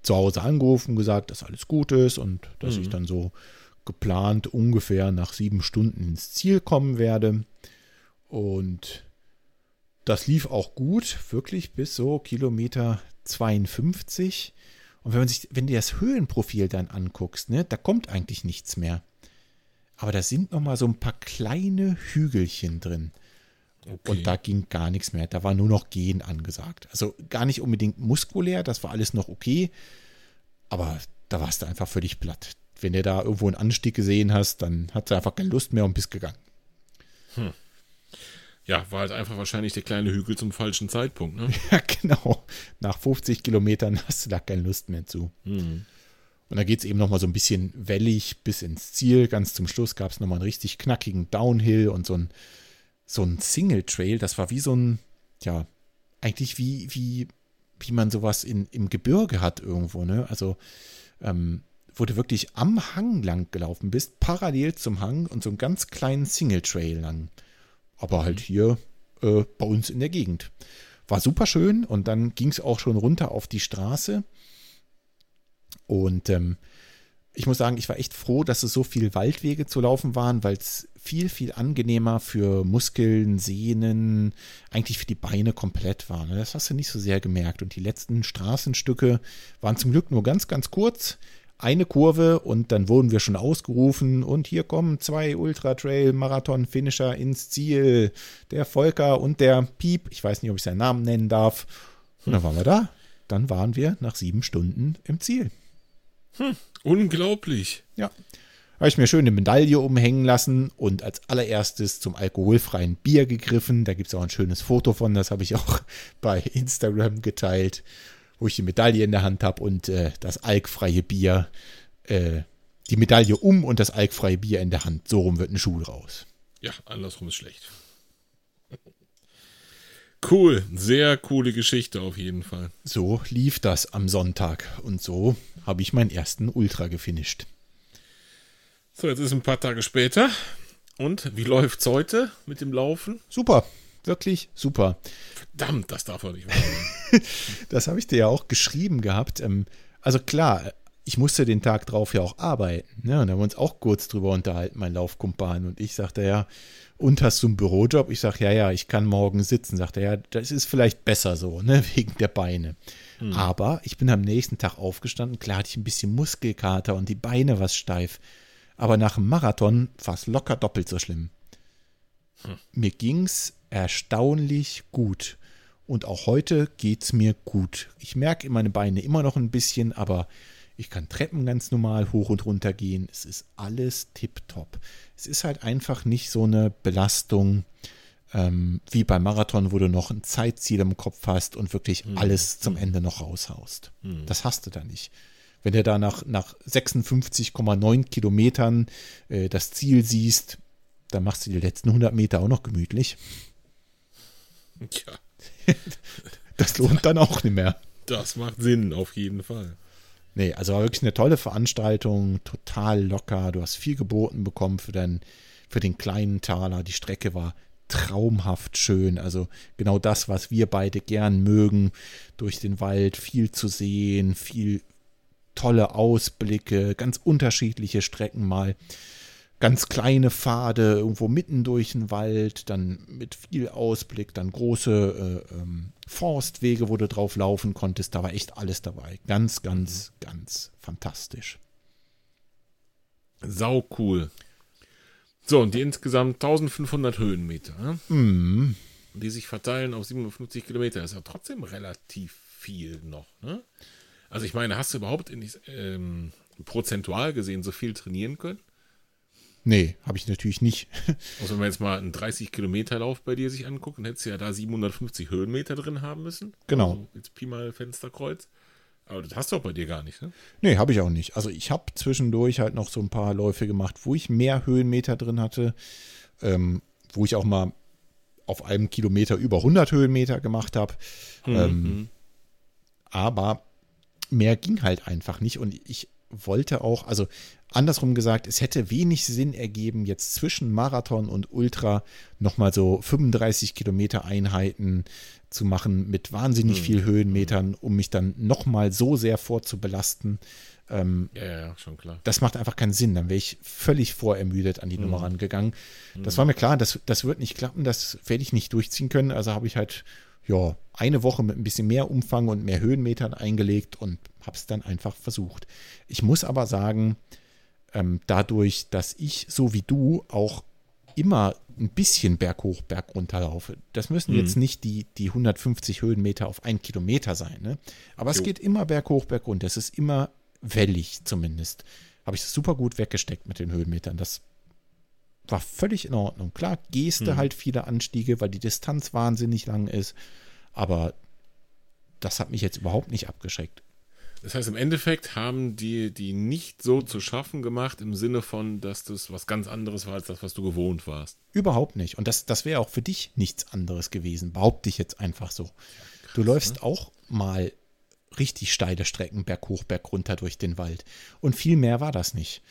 zu Hause angerufen, gesagt, dass alles gut ist und dass mhm. ich dann so geplant ungefähr nach sieben Stunden ins Ziel kommen werde. Und das lief auch gut, wirklich bis so Kilometer 52. Und wenn man sich, wenn du das Höhenprofil dann anguckst, ne, da kommt eigentlich nichts mehr. Aber da sind noch mal so ein paar kleine Hügelchen drin. Okay. Und da ging gar nichts mehr. Da war nur noch Gehen angesagt. Also gar nicht unbedingt muskulär, das war alles noch okay. Aber da warst du einfach völlig platt. Wenn du da irgendwo einen Anstieg gesehen hast, dann hat du einfach keine Lust mehr und bist gegangen. Hm. Ja, war halt einfach wahrscheinlich der kleine Hügel zum falschen Zeitpunkt, ne? Ja, genau. Nach 50 Kilometern hast du da keine Lust mehr zu. Hm. Und da geht es eben nochmal so ein bisschen wellig bis ins Ziel. Ganz zum Schluss gab es nochmal einen richtig knackigen Downhill und so ein so ein Single Trail, das war wie so ein, ja, eigentlich wie, wie, wie man sowas in, im Gebirge hat irgendwo, ne? Also, ähm, wo du wirklich am Hang lang gelaufen bist, parallel zum Hang und so einen ganz kleinen Single Trail lang. Aber halt hier äh, bei uns in der Gegend. War super schön und dann ging es auch schon runter auf die Straße. Und ähm, ich muss sagen, ich war echt froh, dass es so viele Waldwege zu laufen waren, weil es viel, viel angenehmer für Muskeln, Sehnen, eigentlich für die Beine komplett war. Ne? Das hast du nicht so sehr gemerkt. Und die letzten Straßenstücke waren zum Glück nur ganz, ganz kurz. Eine Kurve und dann wurden wir schon ausgerufen und hier kommen zwei Ultra Trail Marathon Finisher ins Ziel. Der Volker und der Piep. Ich weiß nicht, ob ich seinen Namen nennen darf. Und dann waren wir da. Dann waren wir nach sieben Stunden im Ziel. Hm, unglaublich. Ja. Habe ich mir schön eine Medaille umhängen lassen und als allererstes zum alkoholfreien Bier gegriffen. Da gibt es auch ein schönes Foto von, das habe ich auch bei Instagram geteilt, wo ich die Medaille in der Hand habe und äh, das alkfreie Bier, äh, die Medaille um und das alkfreie Bier in der Hand. So rum wird ein Schuh raus. Ja, andersrum ist schlecht. Cool, sehr coole Geschichte auf jeden Fall. So lief das am Sonntag und so habe ich meinen ersten Ultra gefinisht. So, jetzt ist ein paar Tage später. Und wie läuft's heute mit dem Laufen? Super, wirklich super. Verdammt, das darf doch nicht sein. das habe ich dir ja auch geschrieben gehabt. Ähm, also klar, ich musste den Tag drauf ja auch arbeiten. Ne? Und da haben wir uns auch kurz drüber unterhalten, mein Laufkumpan. Und ich sagte ja, und hast du einen Bürojob? Ich sage, ja, ja, ich kann morgen sitzen. Sagt er, ja, das ist vielleicht besser so, ne, wegen der Beine. Hm. Aber ich bin am nächsten Tag aufgestanden. Klar hatte ich ein bisschen Muskelkater und die Beine was steif. Aber nach dem Marathon fast locker doppelt so schlimm. Hm. Mir ging's erstaunlich gut. Und auch heute geht's mir gut. Ich merke meine Beine immer noch ein bisschen, aber ich kann Treppen ganz normal hoch und runter gehen. Es ist alles tipptopp. Es ist halt einfach nicht so eine Belastung ähm, wie beim Marathon, wo du noch ein Zeitziel im Kopf hast und wirklich mhm. alles zum Ende noch raushaust. Mhm. Das hast du da nicht. Wenn du da nach, nach 56,9 Kilometern äh, das Ziel siehst, dann machst du die letzten 100 Meter auch noch gemütlich. Ja. das lohnt dann auch nicht mehr. Das macht Sinn, auf jeden Fall. Nee, also war wirklich eine tolle Veranstaltung, total locker. Du hast viel geboten bekommen für, dein, für den kleinen Taler. Die Strecke war traumhaft schön. Also genau das, was wir beide gern mögen. Durch den Wald viel zu sehen, viel tolle Ausblicke, ganz unterschiedliche Strecken mal ganz kleine Pfade irgendwo mitten durch den Wald, dann mit viel Ausblick, dann große äh, ähm, Forstwege, wo du drauf laufen konntest. Da war echt alles dabei. Ganz, ganz, mhm. ganz fantastisch. Sau cool. So, und die insgesamt 1500 Höhenmeter, ne? Mhm. die sich verteilen auf 57 Kilometer, ist ja trotzdem relativ viel noch, ne? Also ich meine, hast du überhaupt in, ähm, prozentual gesehen so viel trainieren können? Nee, habe ich natürlich nicht. Also wenn man jetzt mal einen 30 Kilometer Lauf bei dir sich anguckt, dann hättest du ja da 750 Höhenmeter drin haben müssen. Genau. Also jetzt Pi mal Fensterkreuz. Aber das hast du auch bei dir gar nicht, ne? Nee, habe ich auch nicht. Also ich habe zwischendurch halt noch so ein paar Läufe gemacht, wo ich mehr Höhenmeter drin hatte, ähm, wo ich auch mal auf einem Kilometer über 100 Höhenmeter gemacht habe. Ähm, aber mehr ging halt einfach nicht und ich wollte auch, also andersrum gesagt, es hätte wenig Sinn ergeben, jetzt zwischen Marathon und Ultra nochmal so 35 Kilometer Einheiten zu machen mit wahnsinnig viel Höhenmetern, um mich dann nochmal so sehr vorzubelasten. Ähm, Ja, ja, schon klar. das macht einfach keinen Sinn. Dann wäre ich völlig vorermüdet an die Nummer rangegangen. Das war mir klar, das, das wird nicht klappen, das werde ich nicht durchziehen können. Also habe ich halt ja, eine Woche mit ein bisschen mehr Umfang und mehr Höhenmetern eingelegt und habe es dann einfach versucht. Ich muss aber sagen, ähm, dadurch, dass ich so wie du auch immer ein bisschen berghoch, bergunter laufe. Das müssen jetzt nicht die, die 150 Höhenmeter auf ein Kilometer sein, ne? Aber es Jo. geht immer berghoch, bergunter. Es ist immer wellig zumindest. Habe ich das super gut weggesteckt mit den Höhenmetern. Das war völlig in Ordnung. Klar, Geste halt viele Anstiege, weil die Distanz wahnsinnig lang ist. Aber das hat mich jetzt überhaupt nicht abgeschreckt. Das heißt, im Endeffekt haben die die nicht so zu schaffen gemacht, im Sinne von, dass das was ganz anderes war, als das, was du gewohnt warst. Überhaupt nicht. Und das, das wäre auch für dich nichts anderes gewesen, behaupte ich jetzt einfach so. Du läufst auch mal richtig steile Strecken berghoch, bergunter durch den Wald. Und viel mehr war das nicht.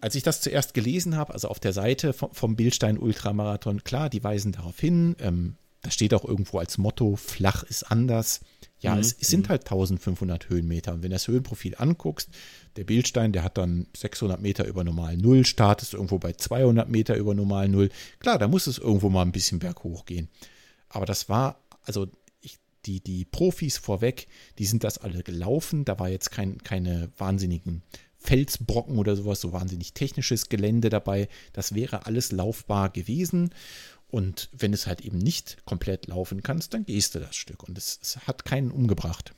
Als ich das zuerst gelesen habe, also auf der Seite vom, vom Bildstein Ultramarathon, klar, die weisen darauf hin, ähm, da steht auch irgendwo als Motto, flach ist anders. Ja, es, es sind halt 1500 Höhenmeter. Und wenn du das Höhenprofil anguckst, der Bildstein, der hat dann 600 Meter über normal Null, startest irgendwo bei 200 Meter über normal Null. Klar, da muss es irgendwo mal ein bisschen berghoch gehen. Aber das war, also ich, die, die Profis vorweg, die sind das alle gelaufen. Da war jetzt kein, keine wahnsinnigen Felsbrocken oder sowas, so wahnsinnig technisches Gelände dabei. Das wäre alles laufbar gewesen. Und wenn es halt eben nicht komplett laufen kannst, dann gehst du das Stück. Und es, es hat keinen umgebracht.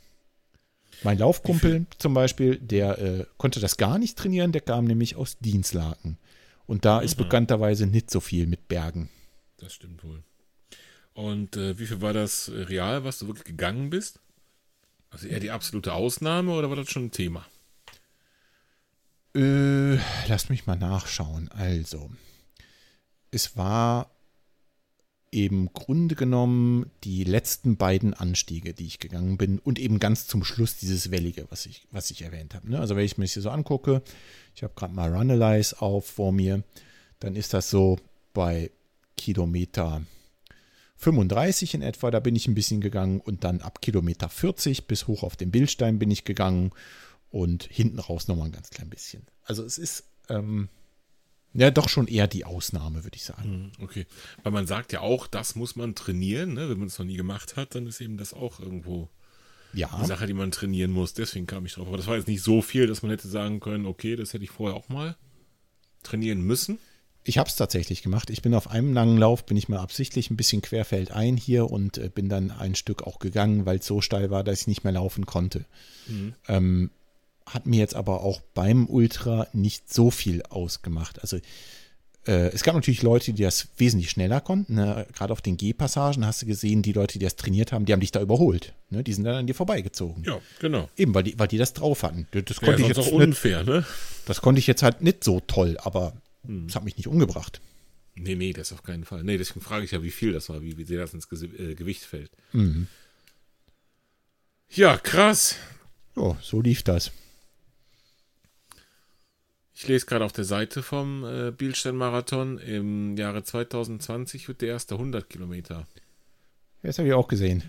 Mein Laufkumpel zum Beispiel, der äh, konnte das gar nicht trainieren, der kam nämlich aus Dienstlaken. Und da ist bekannterweise nicht so viel mit Bergen. Das stimmt wohl. Und äh, wie viel war das äh, real, was du wirklich gegangen bist? Also eher die absolute Ausnahme oder war das schon ein Thema? Äh, lass mich mal nachschauen. Also, es war im Grunde genommen die letzten beiden Anstiege, die ich gegangen bin und eben ganz zum Schluss dieses Wellige, was ich, was ich erwähnt habe. Ne? Also wenn ich mir das hier so angucke, ich habe gerade mal Runalyze auf vor mir, dann ist das so bei Kilometer 35 in etwa, da bin ich ein bisschen gegangen und dann ab Kilometer 40 bis hoch auf den Bildstein bin ich gegangen und hinten raus nochmal ein ganz klein bisschen. Also es ist ähm, ja doch schon eher die Ausnahme, würde ich sagen. Hm, Okay. Weil man sagt ja auch, das muss man trainieren, ne? Wenn man es noch nie gemacht hat, dann ist eben das auch irgendwo Ja, eine Sache, die man trainieren muss. Deswegen kam ich drauf. Aber das war jetzt nicht so viel, dass man hätte sagen können, okay, das hätte ich vorher auch mal trainieren müssen. ich habe es tatsächlich gemacht. Ich bin auf einem langen Lauf, bin ich mal absichtlich ein bisschen querfeldein hier und äh, bin dann ein Stück auch gegangen, weil es so steil war, dass ich nicht mehr laufen konnte. Ähm, hat mir jetzt aber auch beim Ultra nicht so viel ausgemacht. Also äh, es gab natürlich Leute, die das wesentlich schneller konnten. Ne? Gerade auf den G-Passagen hast du gesehen, die Leute, die das trainiert haben, die haben dich da überholt. Ne? Die sind dann an dir vorbeigezogen. Ja, genau. Eben, weil die, weil die das drauf hatten. Das Ja, konnte, ich jetzt auch nicht, unfair, ne? das konnte ich jetzt halt nicht so toll, aber es hat mich nicht umgebracht. Nee, nee, das auf keinen Fall. Nee, deswegen frage ich ja, wie viel das war, wie, wie sehr das ins Gesi äh, Gewicht fällt. Ja, krass. Ja, so lief das. Ich lese gerade auf der Seite vom äh, Bielstein-Marathon. Im Jahre 2020 wird der erste 100 Kilometer. Ja, Das habe ich auch gesehen.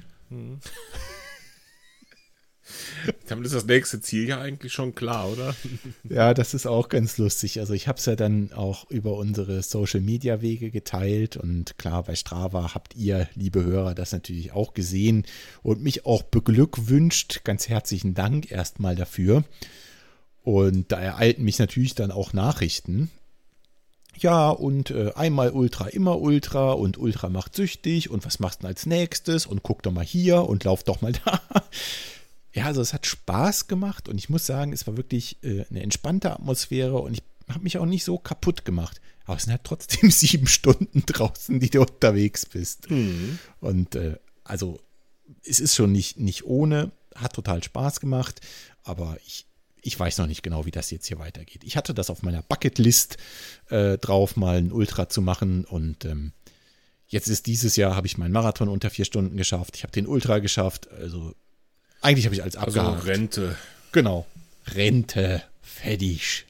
Damit ist das nächste Ziel ja eigentlich schon klar, oder? Ja, das ist auch ganz lustig. Also ich habe es ja dann auch über unsere Social-Media-Wege geteilt und klar, bei Strava habt ihr, liebe Hörer, das natürlich auch gesehen und mich auch beglückwünscht. Ganz herzlichen Dank erstmal dafür. Und da ereilten mich natürlich dann auch Nachrichten. Ja, und äh, einmal Ultra, immer Ultra und Ultra macht süchtig und was machst du denn als nächstes und guck doch mal hier und lauf doch mal da. Ja, also es hat Spaß gemacht und ich muss sagen, es war wirklich äh, eine entspannte Atmosphäre und ich habe mich auch nicht so kaputt gemacht. Aber es sind halt trotzdem sieben Stunden draußen, die du unterwegs bist. Mhm. Und äh, also es ist schon nicht, nicht ohne, hat total Spaß gemacht, aber ich, ich weiß noch nicht genau, wie das jetzt hier weitergeht. Ich hatte das auf meiner Bucketlist äh, drauf, mal ein Ultra zu machen und ähm, jetzt ist dieses Jahr, habe ich meinen Marathon unter vier Stunden geschafft. Ich habe den Ultra geschafft, also eigentlich habe ich alles Also abgehakt. Rente. Genau. Rente, fertig.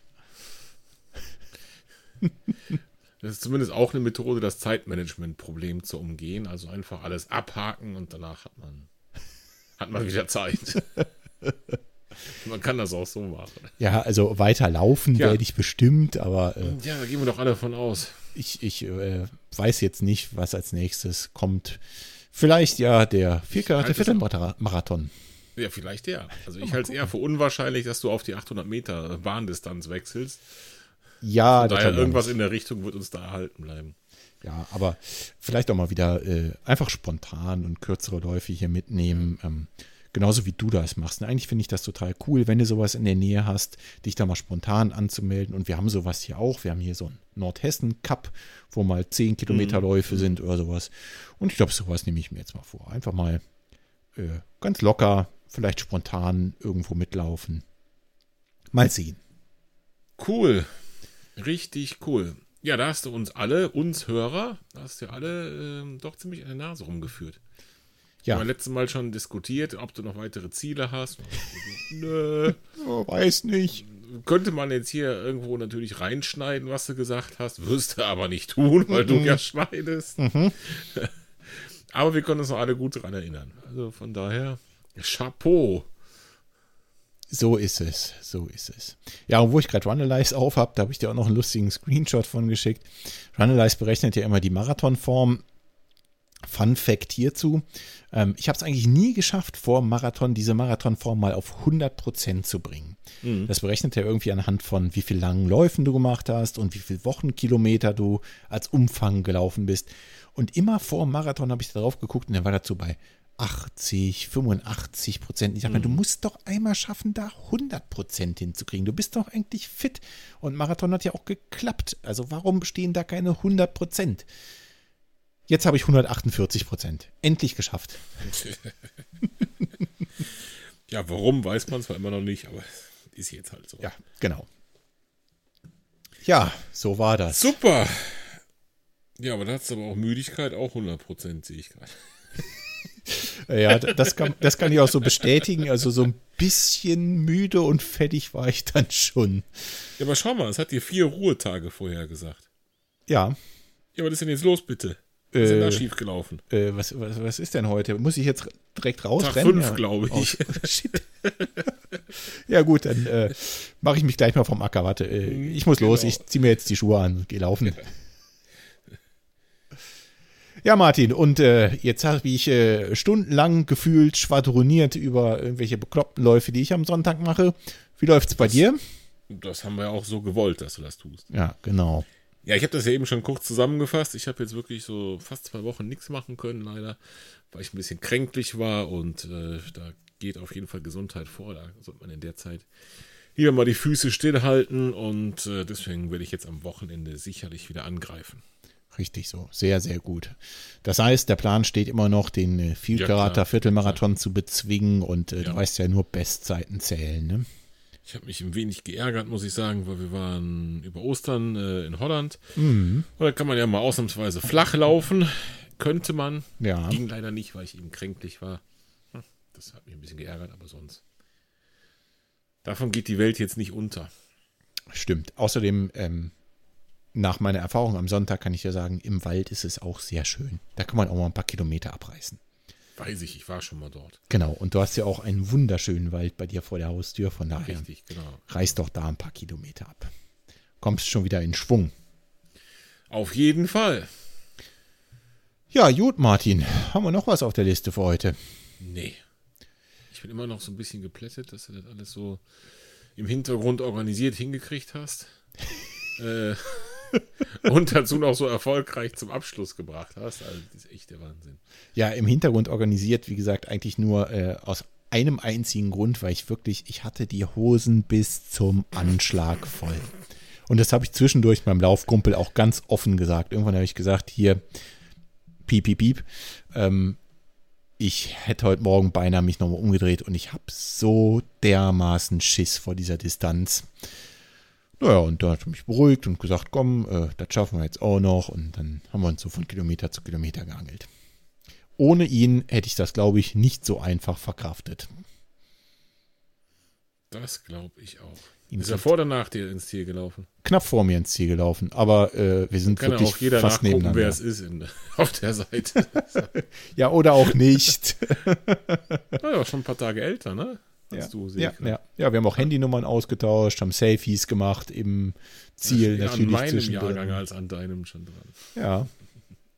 Das ist zumindest auch eine Methode, das Zeitmanagement-Problem zu umgehen. Also einfach alles abhaken und danach hat man, hat man wieder Zeit. man kann das auch so machen. Ja, also weiter laufen Ja. werde ich bestimmt, aber äh, Ja, da gehen wir doch alle von aus. ich, ich äh, weiß jetzt nicht, was als nächstes kommt. Vielleicht ja der Viertelmarathon. Ja, vielleicht ja. Also ich halte es eher für unwahrscheinlich, dass du auf die 800 Meter Bahndistanz wechselst. Ja, das Daher irgendwas in der Richtung wird uns da erhalten bleiben. ja, aber vielleicht auch mal wieder äh, einfach spontan und kürzere Läufe hier mitnehmen. Ähm, genauso wie du das machst. Und eigentlich finde ich das total cool, wenn du sowas in der Nähe hast, dich da mal spontan anzumelden. Und wir haben sowas hier auch. Wir haben hier so einen Nordhessen-Cup, wo mal 10 Kilometer Läufe sind oder sowas. Und ich glaube, sowas nehme ich mir jetzt mal vor. Einfach mal äh, ganz locker, vielleicht spontan irgendwo mitlaufen. Mal sehen. Cool. Richtig cool. Ja, da hast du uns alle, uns Hörer, da hast du alle ähm, doch ziemlich an der Nase rumgeführt. Wir Ja, haben letztes Mal schon diskutiert, ob du noch weitere Ziele hast. Nö. oh, weiß nicht. Könnte man jetzt hier irgendwo natürlich reinschneiden, was du gesagt hast, wirst du aber nicht tun, weil du ja schneidest. aber wir können uns noch alle gut daran erinnern. Also von daher, Chapeau. So ist es, so ist es. Ja, und wo ich gerade Runalyze auf habe, da habe ich dir auch noch einen lustigen Screenshot von geschickt. Runalyze berechnet ja immer die Marathonform. Fun Fact hierzu. Ähm, ich habe es eigentlich nie geschafft, vor Marathon diese Marathonform mal auf 100% zu bringen. Das berechnet ja irgendwie anhand von, wie viel langen Läufen du gemacht hast und wie viel Wochenkilometer du als Umfang gelaufen bist. Und immer vor Marathon habe ich darauf geguckt und dann war dazu bei 80, 85 Prozent. Ich dachte mir, du musst doch einmal schaffen, da 100 Prozent hinzukriegen. Du bist doch eigentlich fit. Und Marathon hat ja auch geklappt. Also warum stehen da keine 100 Prozent? Jetzt habe ich 148 Prozent. Endlich geschafft. Ja, warum, weiß man zwar immer noch nicht, aber ist jetzt halt so. Ja, genau. Ja, so war das. Super. Ja, aber da hast du aber auch Müdigkeit, auch 100%, sehe ich gerade. Ja, das kann, das kann ich auch so bestätigen. Also so ein bisschen müde und fettig war ich dann schon. Ja, aber schau mal, es hat dir vier Ruhetage vorher gesagt. Ja, Ja, was ist denn jetzt los, bitte? Was ist denn da schiefgelaufen? äh, was, was, was ist denn heute? Muss ich jetzt direkt Tag rausrennen? 5, Ja. glaube ich. Oh, shit. ja gut, dann äh, mache ich mich gleich mal vom Acker. Warte, äh, ich muss los. Genau. Ich ziehe mir jetzt die Schuhe an. Geh laufen. Ja, Martin, und äh, jetzt habe ich äh, stundenlang gefühlt schwadroniert über irgendwelche bekloppten Läufe, die ich am Sonntag mache. Wie läuft's bei dir? Das haben wir auch so gewollt, dass du das tust. Ja, genau. Ja, ich habe das ja eben schon kurz zusammengefasst. Ich habe jetzt wirklich so fast zwei Wochen nichts machen können, leider, weil ich ein bisschen kränklich war und äh, da geht auf jeden Fall Gesundheit vor. Da sollte man in der Zeit hier mal die Füße stillhalten und äh, deswegen werde ich jetzt am Wochenende sicherlich wieder angreifen. Richtig so. Sehr, sehr gut. Das heißt, der Plan steht immer noch, den äh, Ja, Vielkarater. Viertelmarathon zu bezwingen und äh, Ja. du weißt ja nur Bestzeiten zählen, ne? Ich habe mich ein wenig geärgert, muss ich sagen, weil wir waren über Ostern äh, in Holland. Mhm. Und da kann man ja mal ausnahmsweise flach laufen. Könnte man. Ja. Ging leider nicht, weil ich eben kränklich war. Hm, Das hat mich ein bisschen geärgert, aber sonst. Davon geht die Welt jetzt nicht unter. Stimmt. Außerdem, ähm, nach meiner Erfahrung am Sonntag kann ich ja sagen, im Wald ist es auch sehr schön. Da kann man auch mal ein paar Kilometer abreißen. Weiß ich, ich war schon mal dort. Genau. Und du hast ja auch einen wunderschönen Wald bei dir vor der Haustür. Von daher Richtig, genau. reiß doch da ein paar Kilometer ab. Kommst schon wieder in Schwung. Auf jeden Fall. Ja, gut, Martin. Haben wir noch was auf der Liste für heute? Nee. Ich bin immer noch so ein bisschen geplättet, dass du das alles so im Hintergrund organisiert hingekriegt hast. äh, und dazu noch so erfolgreich zum Abschluss gebracht hast. Also, das ist echt der Wahnsinn. Ja, im Hintergrund organisiert, wie gesagt, eigentlich nur äh, aus einem einzigen Grund, weil ich wirklich, ich hatte die Hosen bis zum Anschlag voll. Und das habe ich zwischendurch beim Laufkumpel auch ganz offen gesagt. Irgendwann habe ich gesagt, hier, piep, piep, piep, ähm, ich hätte heute Morgen beinahe mich nochmal umgedreht und ich habe so dermaßen Schiss vor dieser Distanz. Naja, und da hat er mich beruhigt und gesagt, komm, äh, das schaffen wir jetzt auch noch. Und dann haben wir uns so von Kilometer zu Kilometer geangelt. Ohne ihn hätte ich das, glaube ich, nicht so einfach verkraftet. Das glaube ich auch. Ihm Ist er vor oder nach dir ins Ziel gelaufen? knapp vor mir ins Ziel gelaufen, aber äh, wir sind Kann wirklich auch jeder fast nebeneinander. wer es ist in, auf der Seite. Ja, oder auch nicht. naja, schon ein paar Tage älter, ne? Als ja. du, sehe ja, ich ja. ja, wir haben auch Handynummern ausgetauscht, haben Selfies gemacht im Ziel Ja, natürlich An meinem zwischendrin. Jahrgang als an deinem schon dran. Ja,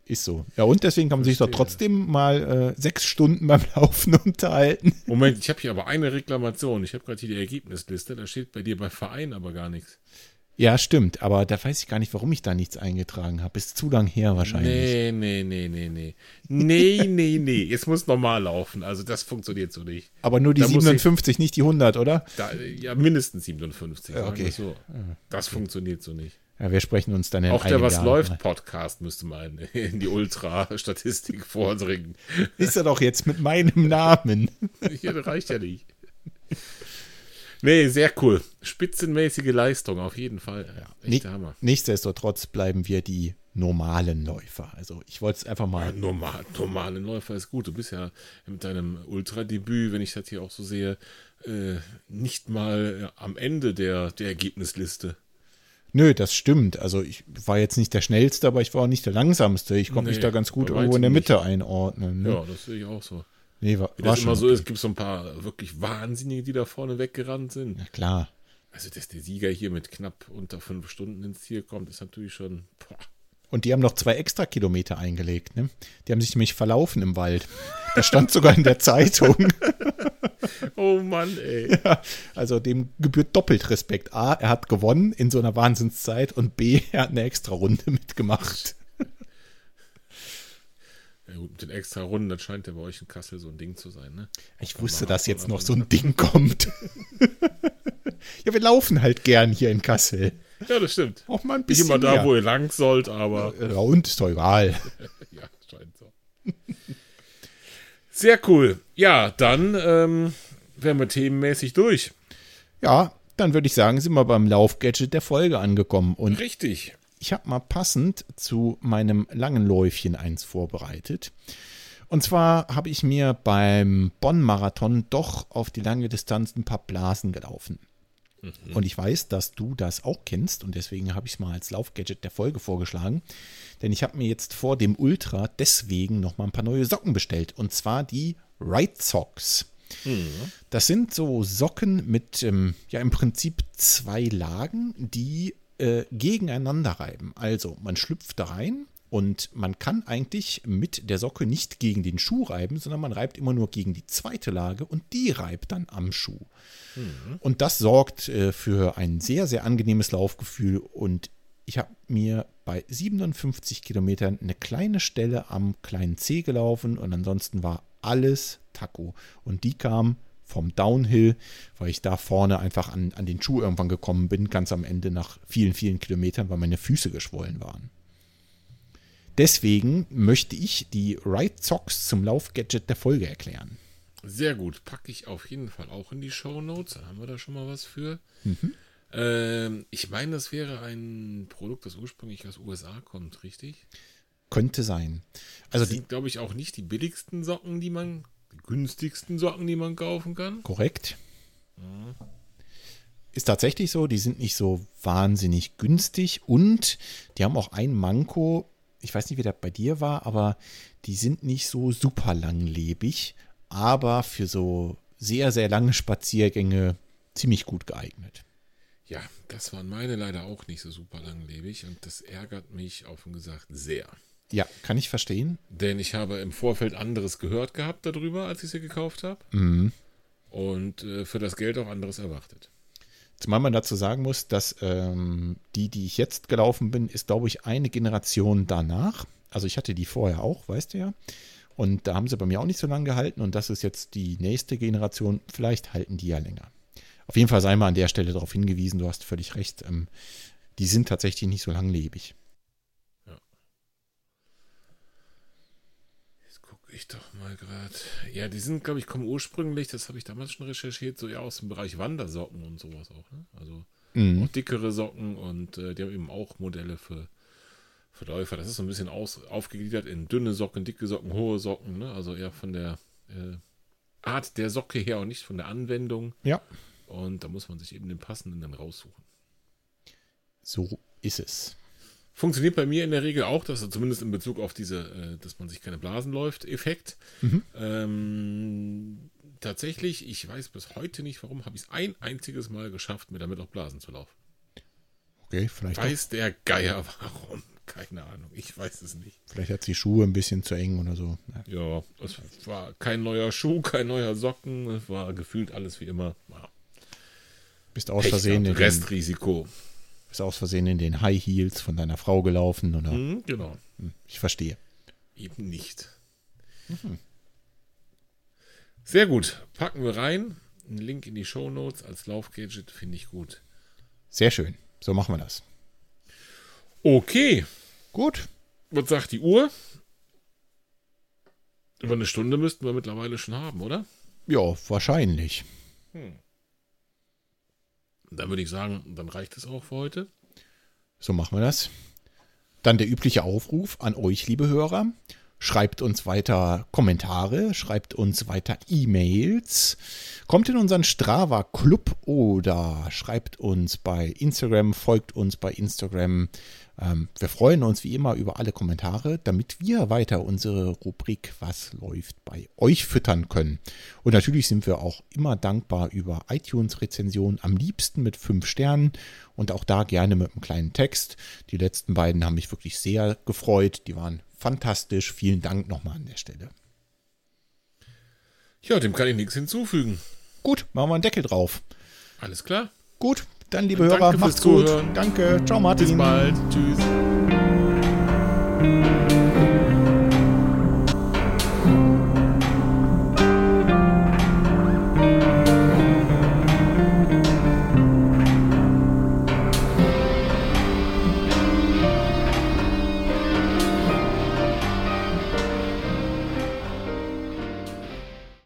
ist so. Ja, und deswegen kann man sich doch Verstehe. trotzdem mal äh, sechs Stunden beim Laufen unterhalten. Moment, ich habe hier aber eine Reklamation. Ich habe gerade hier die Ergebnisliste. Da steht bei dir bei Verein aber gar nichts. Ja, stimmt, aber da weiß ich gar nicht, warum ich da nichts eingetragen habe. Ist zu lang her wahrscheinlich. Nee, nee, nee, nee, nee. Nee, nee, nee. Jetzt muss normal laufen. Also das funktioniert so nicht. Aber nur die Da muss 57, nicht die 100, oder? Da, ja, mindestens 57. sagen okay. So. Das funktioniert so nicht. Ja, wir sprechen uns dann in Auch der Was Jahr läuft mal. Podcast müsste mal in, in die Ultra-Statistik vordringen. Ist er doch jetzt mit meinem Namen. Hier reicht ja nicht. Nee, sehr cool. Spitzenmäßige Leistung, auf jeden Fall. Ja, echt Hammer. nichtsdestotrotz bleiben wir die normalen Läufer. Also ich wollte es einfach mal. Ja, normal, normale Läufer ist gut. Du bist ja mit deinem Ultradebüt, wenn ich das hier auch so sehe, äh, nicht mal äh, am Ende der, der Ergebnisliste. Nö, das stimmt. Also ich war jetzt nicht der schnellste, aber ich war auch nicht der langsamste. Ich konnte mich Nee, da ganz gut irgendwo in der Mitte einordnen. Ne? Ja, das sehe ich auch so. Nee, war, Wie war das schon immer so okay. ist, gibt es so ein paar wirklich Wahnsinnige, die da vorne weggerannt sind. Ja, klar. Also, dass der Sieger hier mit knapp unter fünf Stunden ins Ziel kommt, ist natürlich schon. Boah. Und die haben noch zwei extra Kilometer eingelegt. Ne? Die haben sich nämlich verlaufen im Wald. Das stand sogar in der Zeitung. Oh Mann, ey. Also dem gebührt doppelt Respekt. A, er hat gewonnen in so einer Wahnsinnszeit und B, er hat eine extra Runde mitgemacht. Ja, gut, mit den extra Runden, das scheint ja bei euch in Kassel so ein Ding zu sein, ne? Ich wusste, dass jetzt noch so ein Ding kommt. ja, wir laufen halt gern hier in Kassel. Ja, das stimmt. Auch mal ein Nicht bisschen immer da, mehr. wo ihr lang sollt, aber Ja, und ist doch egal. ja, scheint so. Sehr cool. Ja, dann ähm, wären wir themenmäßig durch. Ja, dann würde ich sagen, sind wir beim Laufgadget der Folge angekommen. Und Richtig. Ich habe mal passend zu meinem langen Läufchen eins vorbereitet. Und zwar habe ich mir beim Bonn-Marathon doch auf die lange Distanz ein paar Blasen gelaufen. Und ich weiß, dass du das auch kennst und deswegen habe ich es mal als Laufgadget der Folge vorgeschlagen. Denn ich habe mir jetzt vor dem Ultra deswegen noch mal ein paar neue Socken bestellt. Und zwar die Right Socks. Das sind so Socken mit, ähm, ja, im Prinzip zwei Lagen, die äh, gegeneinander reiben. Also, man schlüpft da rein und man kann eigentlich mit der Socke nicht gegen den Schuh reiben, sondern man reibt immer nur gegen die zweite Lage und die reibt dann am Schuh. Und das sorgt äh, für ein sehr, sehr angenehmes Laufgefühl und ich habe mir bei 57 Kilometern eine kleine Stelle am kleinen C gelaufen und ansonsten war alles Taco. Und die kam vom Downhill, weil ich da vorne einfach an, an den Schuh irgendwann gekommen bin, ganz am Ende nach vielen, vielen Kilometern, weil meine Füße geschwollen waren. Deswegen möchte ich die Right Socks zum Laufgadget der Folge erklären. Sehr gut. Packe ich auf jeden Fall auch in die Show Notes. Dann haben wir da schon mal was für. Mhm. Ähm, ich meine, das wäre ein Produkt, das ursprünglich aus USA kommt, richtig? Könnte sein. Also Das die, sind, glaube ich, auch nicht die billigsten Socken, die man, günstigsten Socken, die man kaufen kann. Korrekt. Ist tatsächlich so, die sind nicht so wahnsinnig günstig und die haben auch ein Manko, ich weiß nicht, wie das bei dir war, aber die sind nicht so super langlebig, aber für so sehr, sehr lange Spaziergänge ziemlich gut geeignet. Ja, das waren meine leider auch nicht so super langlebig und das ärgert mich offen gesagt sehr. Ja, kann ich verstehen. Denn ich habe im Vorfeld anderes gehört gehabt darüber, als ich sie gekauft habe. Mhm. Und äh, für das Geld auch anderes erwartet. Zumal man dazu sagen muss, dass ähm, die, die ich jetzt gelaufen bin, ist, glaube ich, eine Generation danach. Also ich hatte die vorher auch, weißt du ja. Und da haben sie bei mir auch nicht so lange gehalten und das ist jetzt die nächste Generation. Vielleicht halten die ja länger. Auf jeden Fall sei mal an der Stelle darauf hingewiesen, du hast völlig recht. Ähm, die sind tatsächlich nicht so langlebig. Ja. Jetzt gucke ich doch mal gerade. Ja, die sind, glaube ich, kommen ursprünglich, das habe ich damals schon recherchiert, so ja aus dem Bereich Wandersocken und sowas auch. Ne? Also mhm. auch dickere Socken und äh, die haben eben auch Modelle für, für Läufer. Das ist so ein bisschen aus, aufgegliedert in dünne Socken, dicke Socken, hohe Socken. Ne? Also eher von der äh, Art der Socke her und nicht von der Anwendung. Ja. Und da muss man sich eben den passenden dann raussuchen. So ist es. Funktioniert bei mir in der Regel auch, dass zumindest in Bezug auf diese, äh, dass man sich keine Blasen läuft, Effekt. Mhm. Ähm, tatsächlich, ich weiß bis heute nicht, warum, habe ich es ein einziges Mal geschafft, mir damit auch Blasen zu laufen. Okay, vielleicht. Weiß auch. der Geier warum. Keine Ahnung, ich weiß es nicht. Vielleicht hat die Schuhe ein bisschen zu eng oder so. Ja, es war kein neuer Schuh, kein neuer Socken, es war gefühlt alles wie immer. Ja. Bist aus Versehen Restrisiko. Bist aus Versehen in den High Heels von deiner Frau gelaufen, oder? Mhm, genau. Hm, ich verstehe. Eben nicht. Mhm. Sehr gut. Packen wir rein. Ein Link in die Show Notes als Laufgadget finde ich gut. Sehr schön. So machen wir das. Okay. Gut. Was sagt die Uhr? Über eine Stunde müssten wir mittlerweile schon haben, oder? Ja, wahrscheinlich. Hm. Dann würde ich sagen, dann reicht es auch für heute. So machen wir das. Dann der übliche Aufruf an euch, liebe Hörer. Schreibt uns weiter Kommentare, schreibt uns weiter E-Mails, kommt in unseren Strava Club oder schreibt uns bei Instagram, folgt uns bei Instagram, wir freuen uns wie immer über alle Kommentare, damit wir weiter unsere Rubrik Was läuft bei euch füttern können. Und natürlich sind wir auch immer dankbar über iTunes-Rezensionen, am liebsten mit fünf Sternen und auch da gerne mit einem kleinen Text. Die letzten beiden haben mich wirklich sehr gefreut. Die waren fantastisch. Vielen Dank nochmal an der Stelle. Ja, dem kann ich nichts hinzufügen. Gut, machen wir einen Deckel drauf. Alles klar. Gut, dann, liebe Hörer, macht's gut. Danke. Ciao, Martin. Bis bald. Tschüss.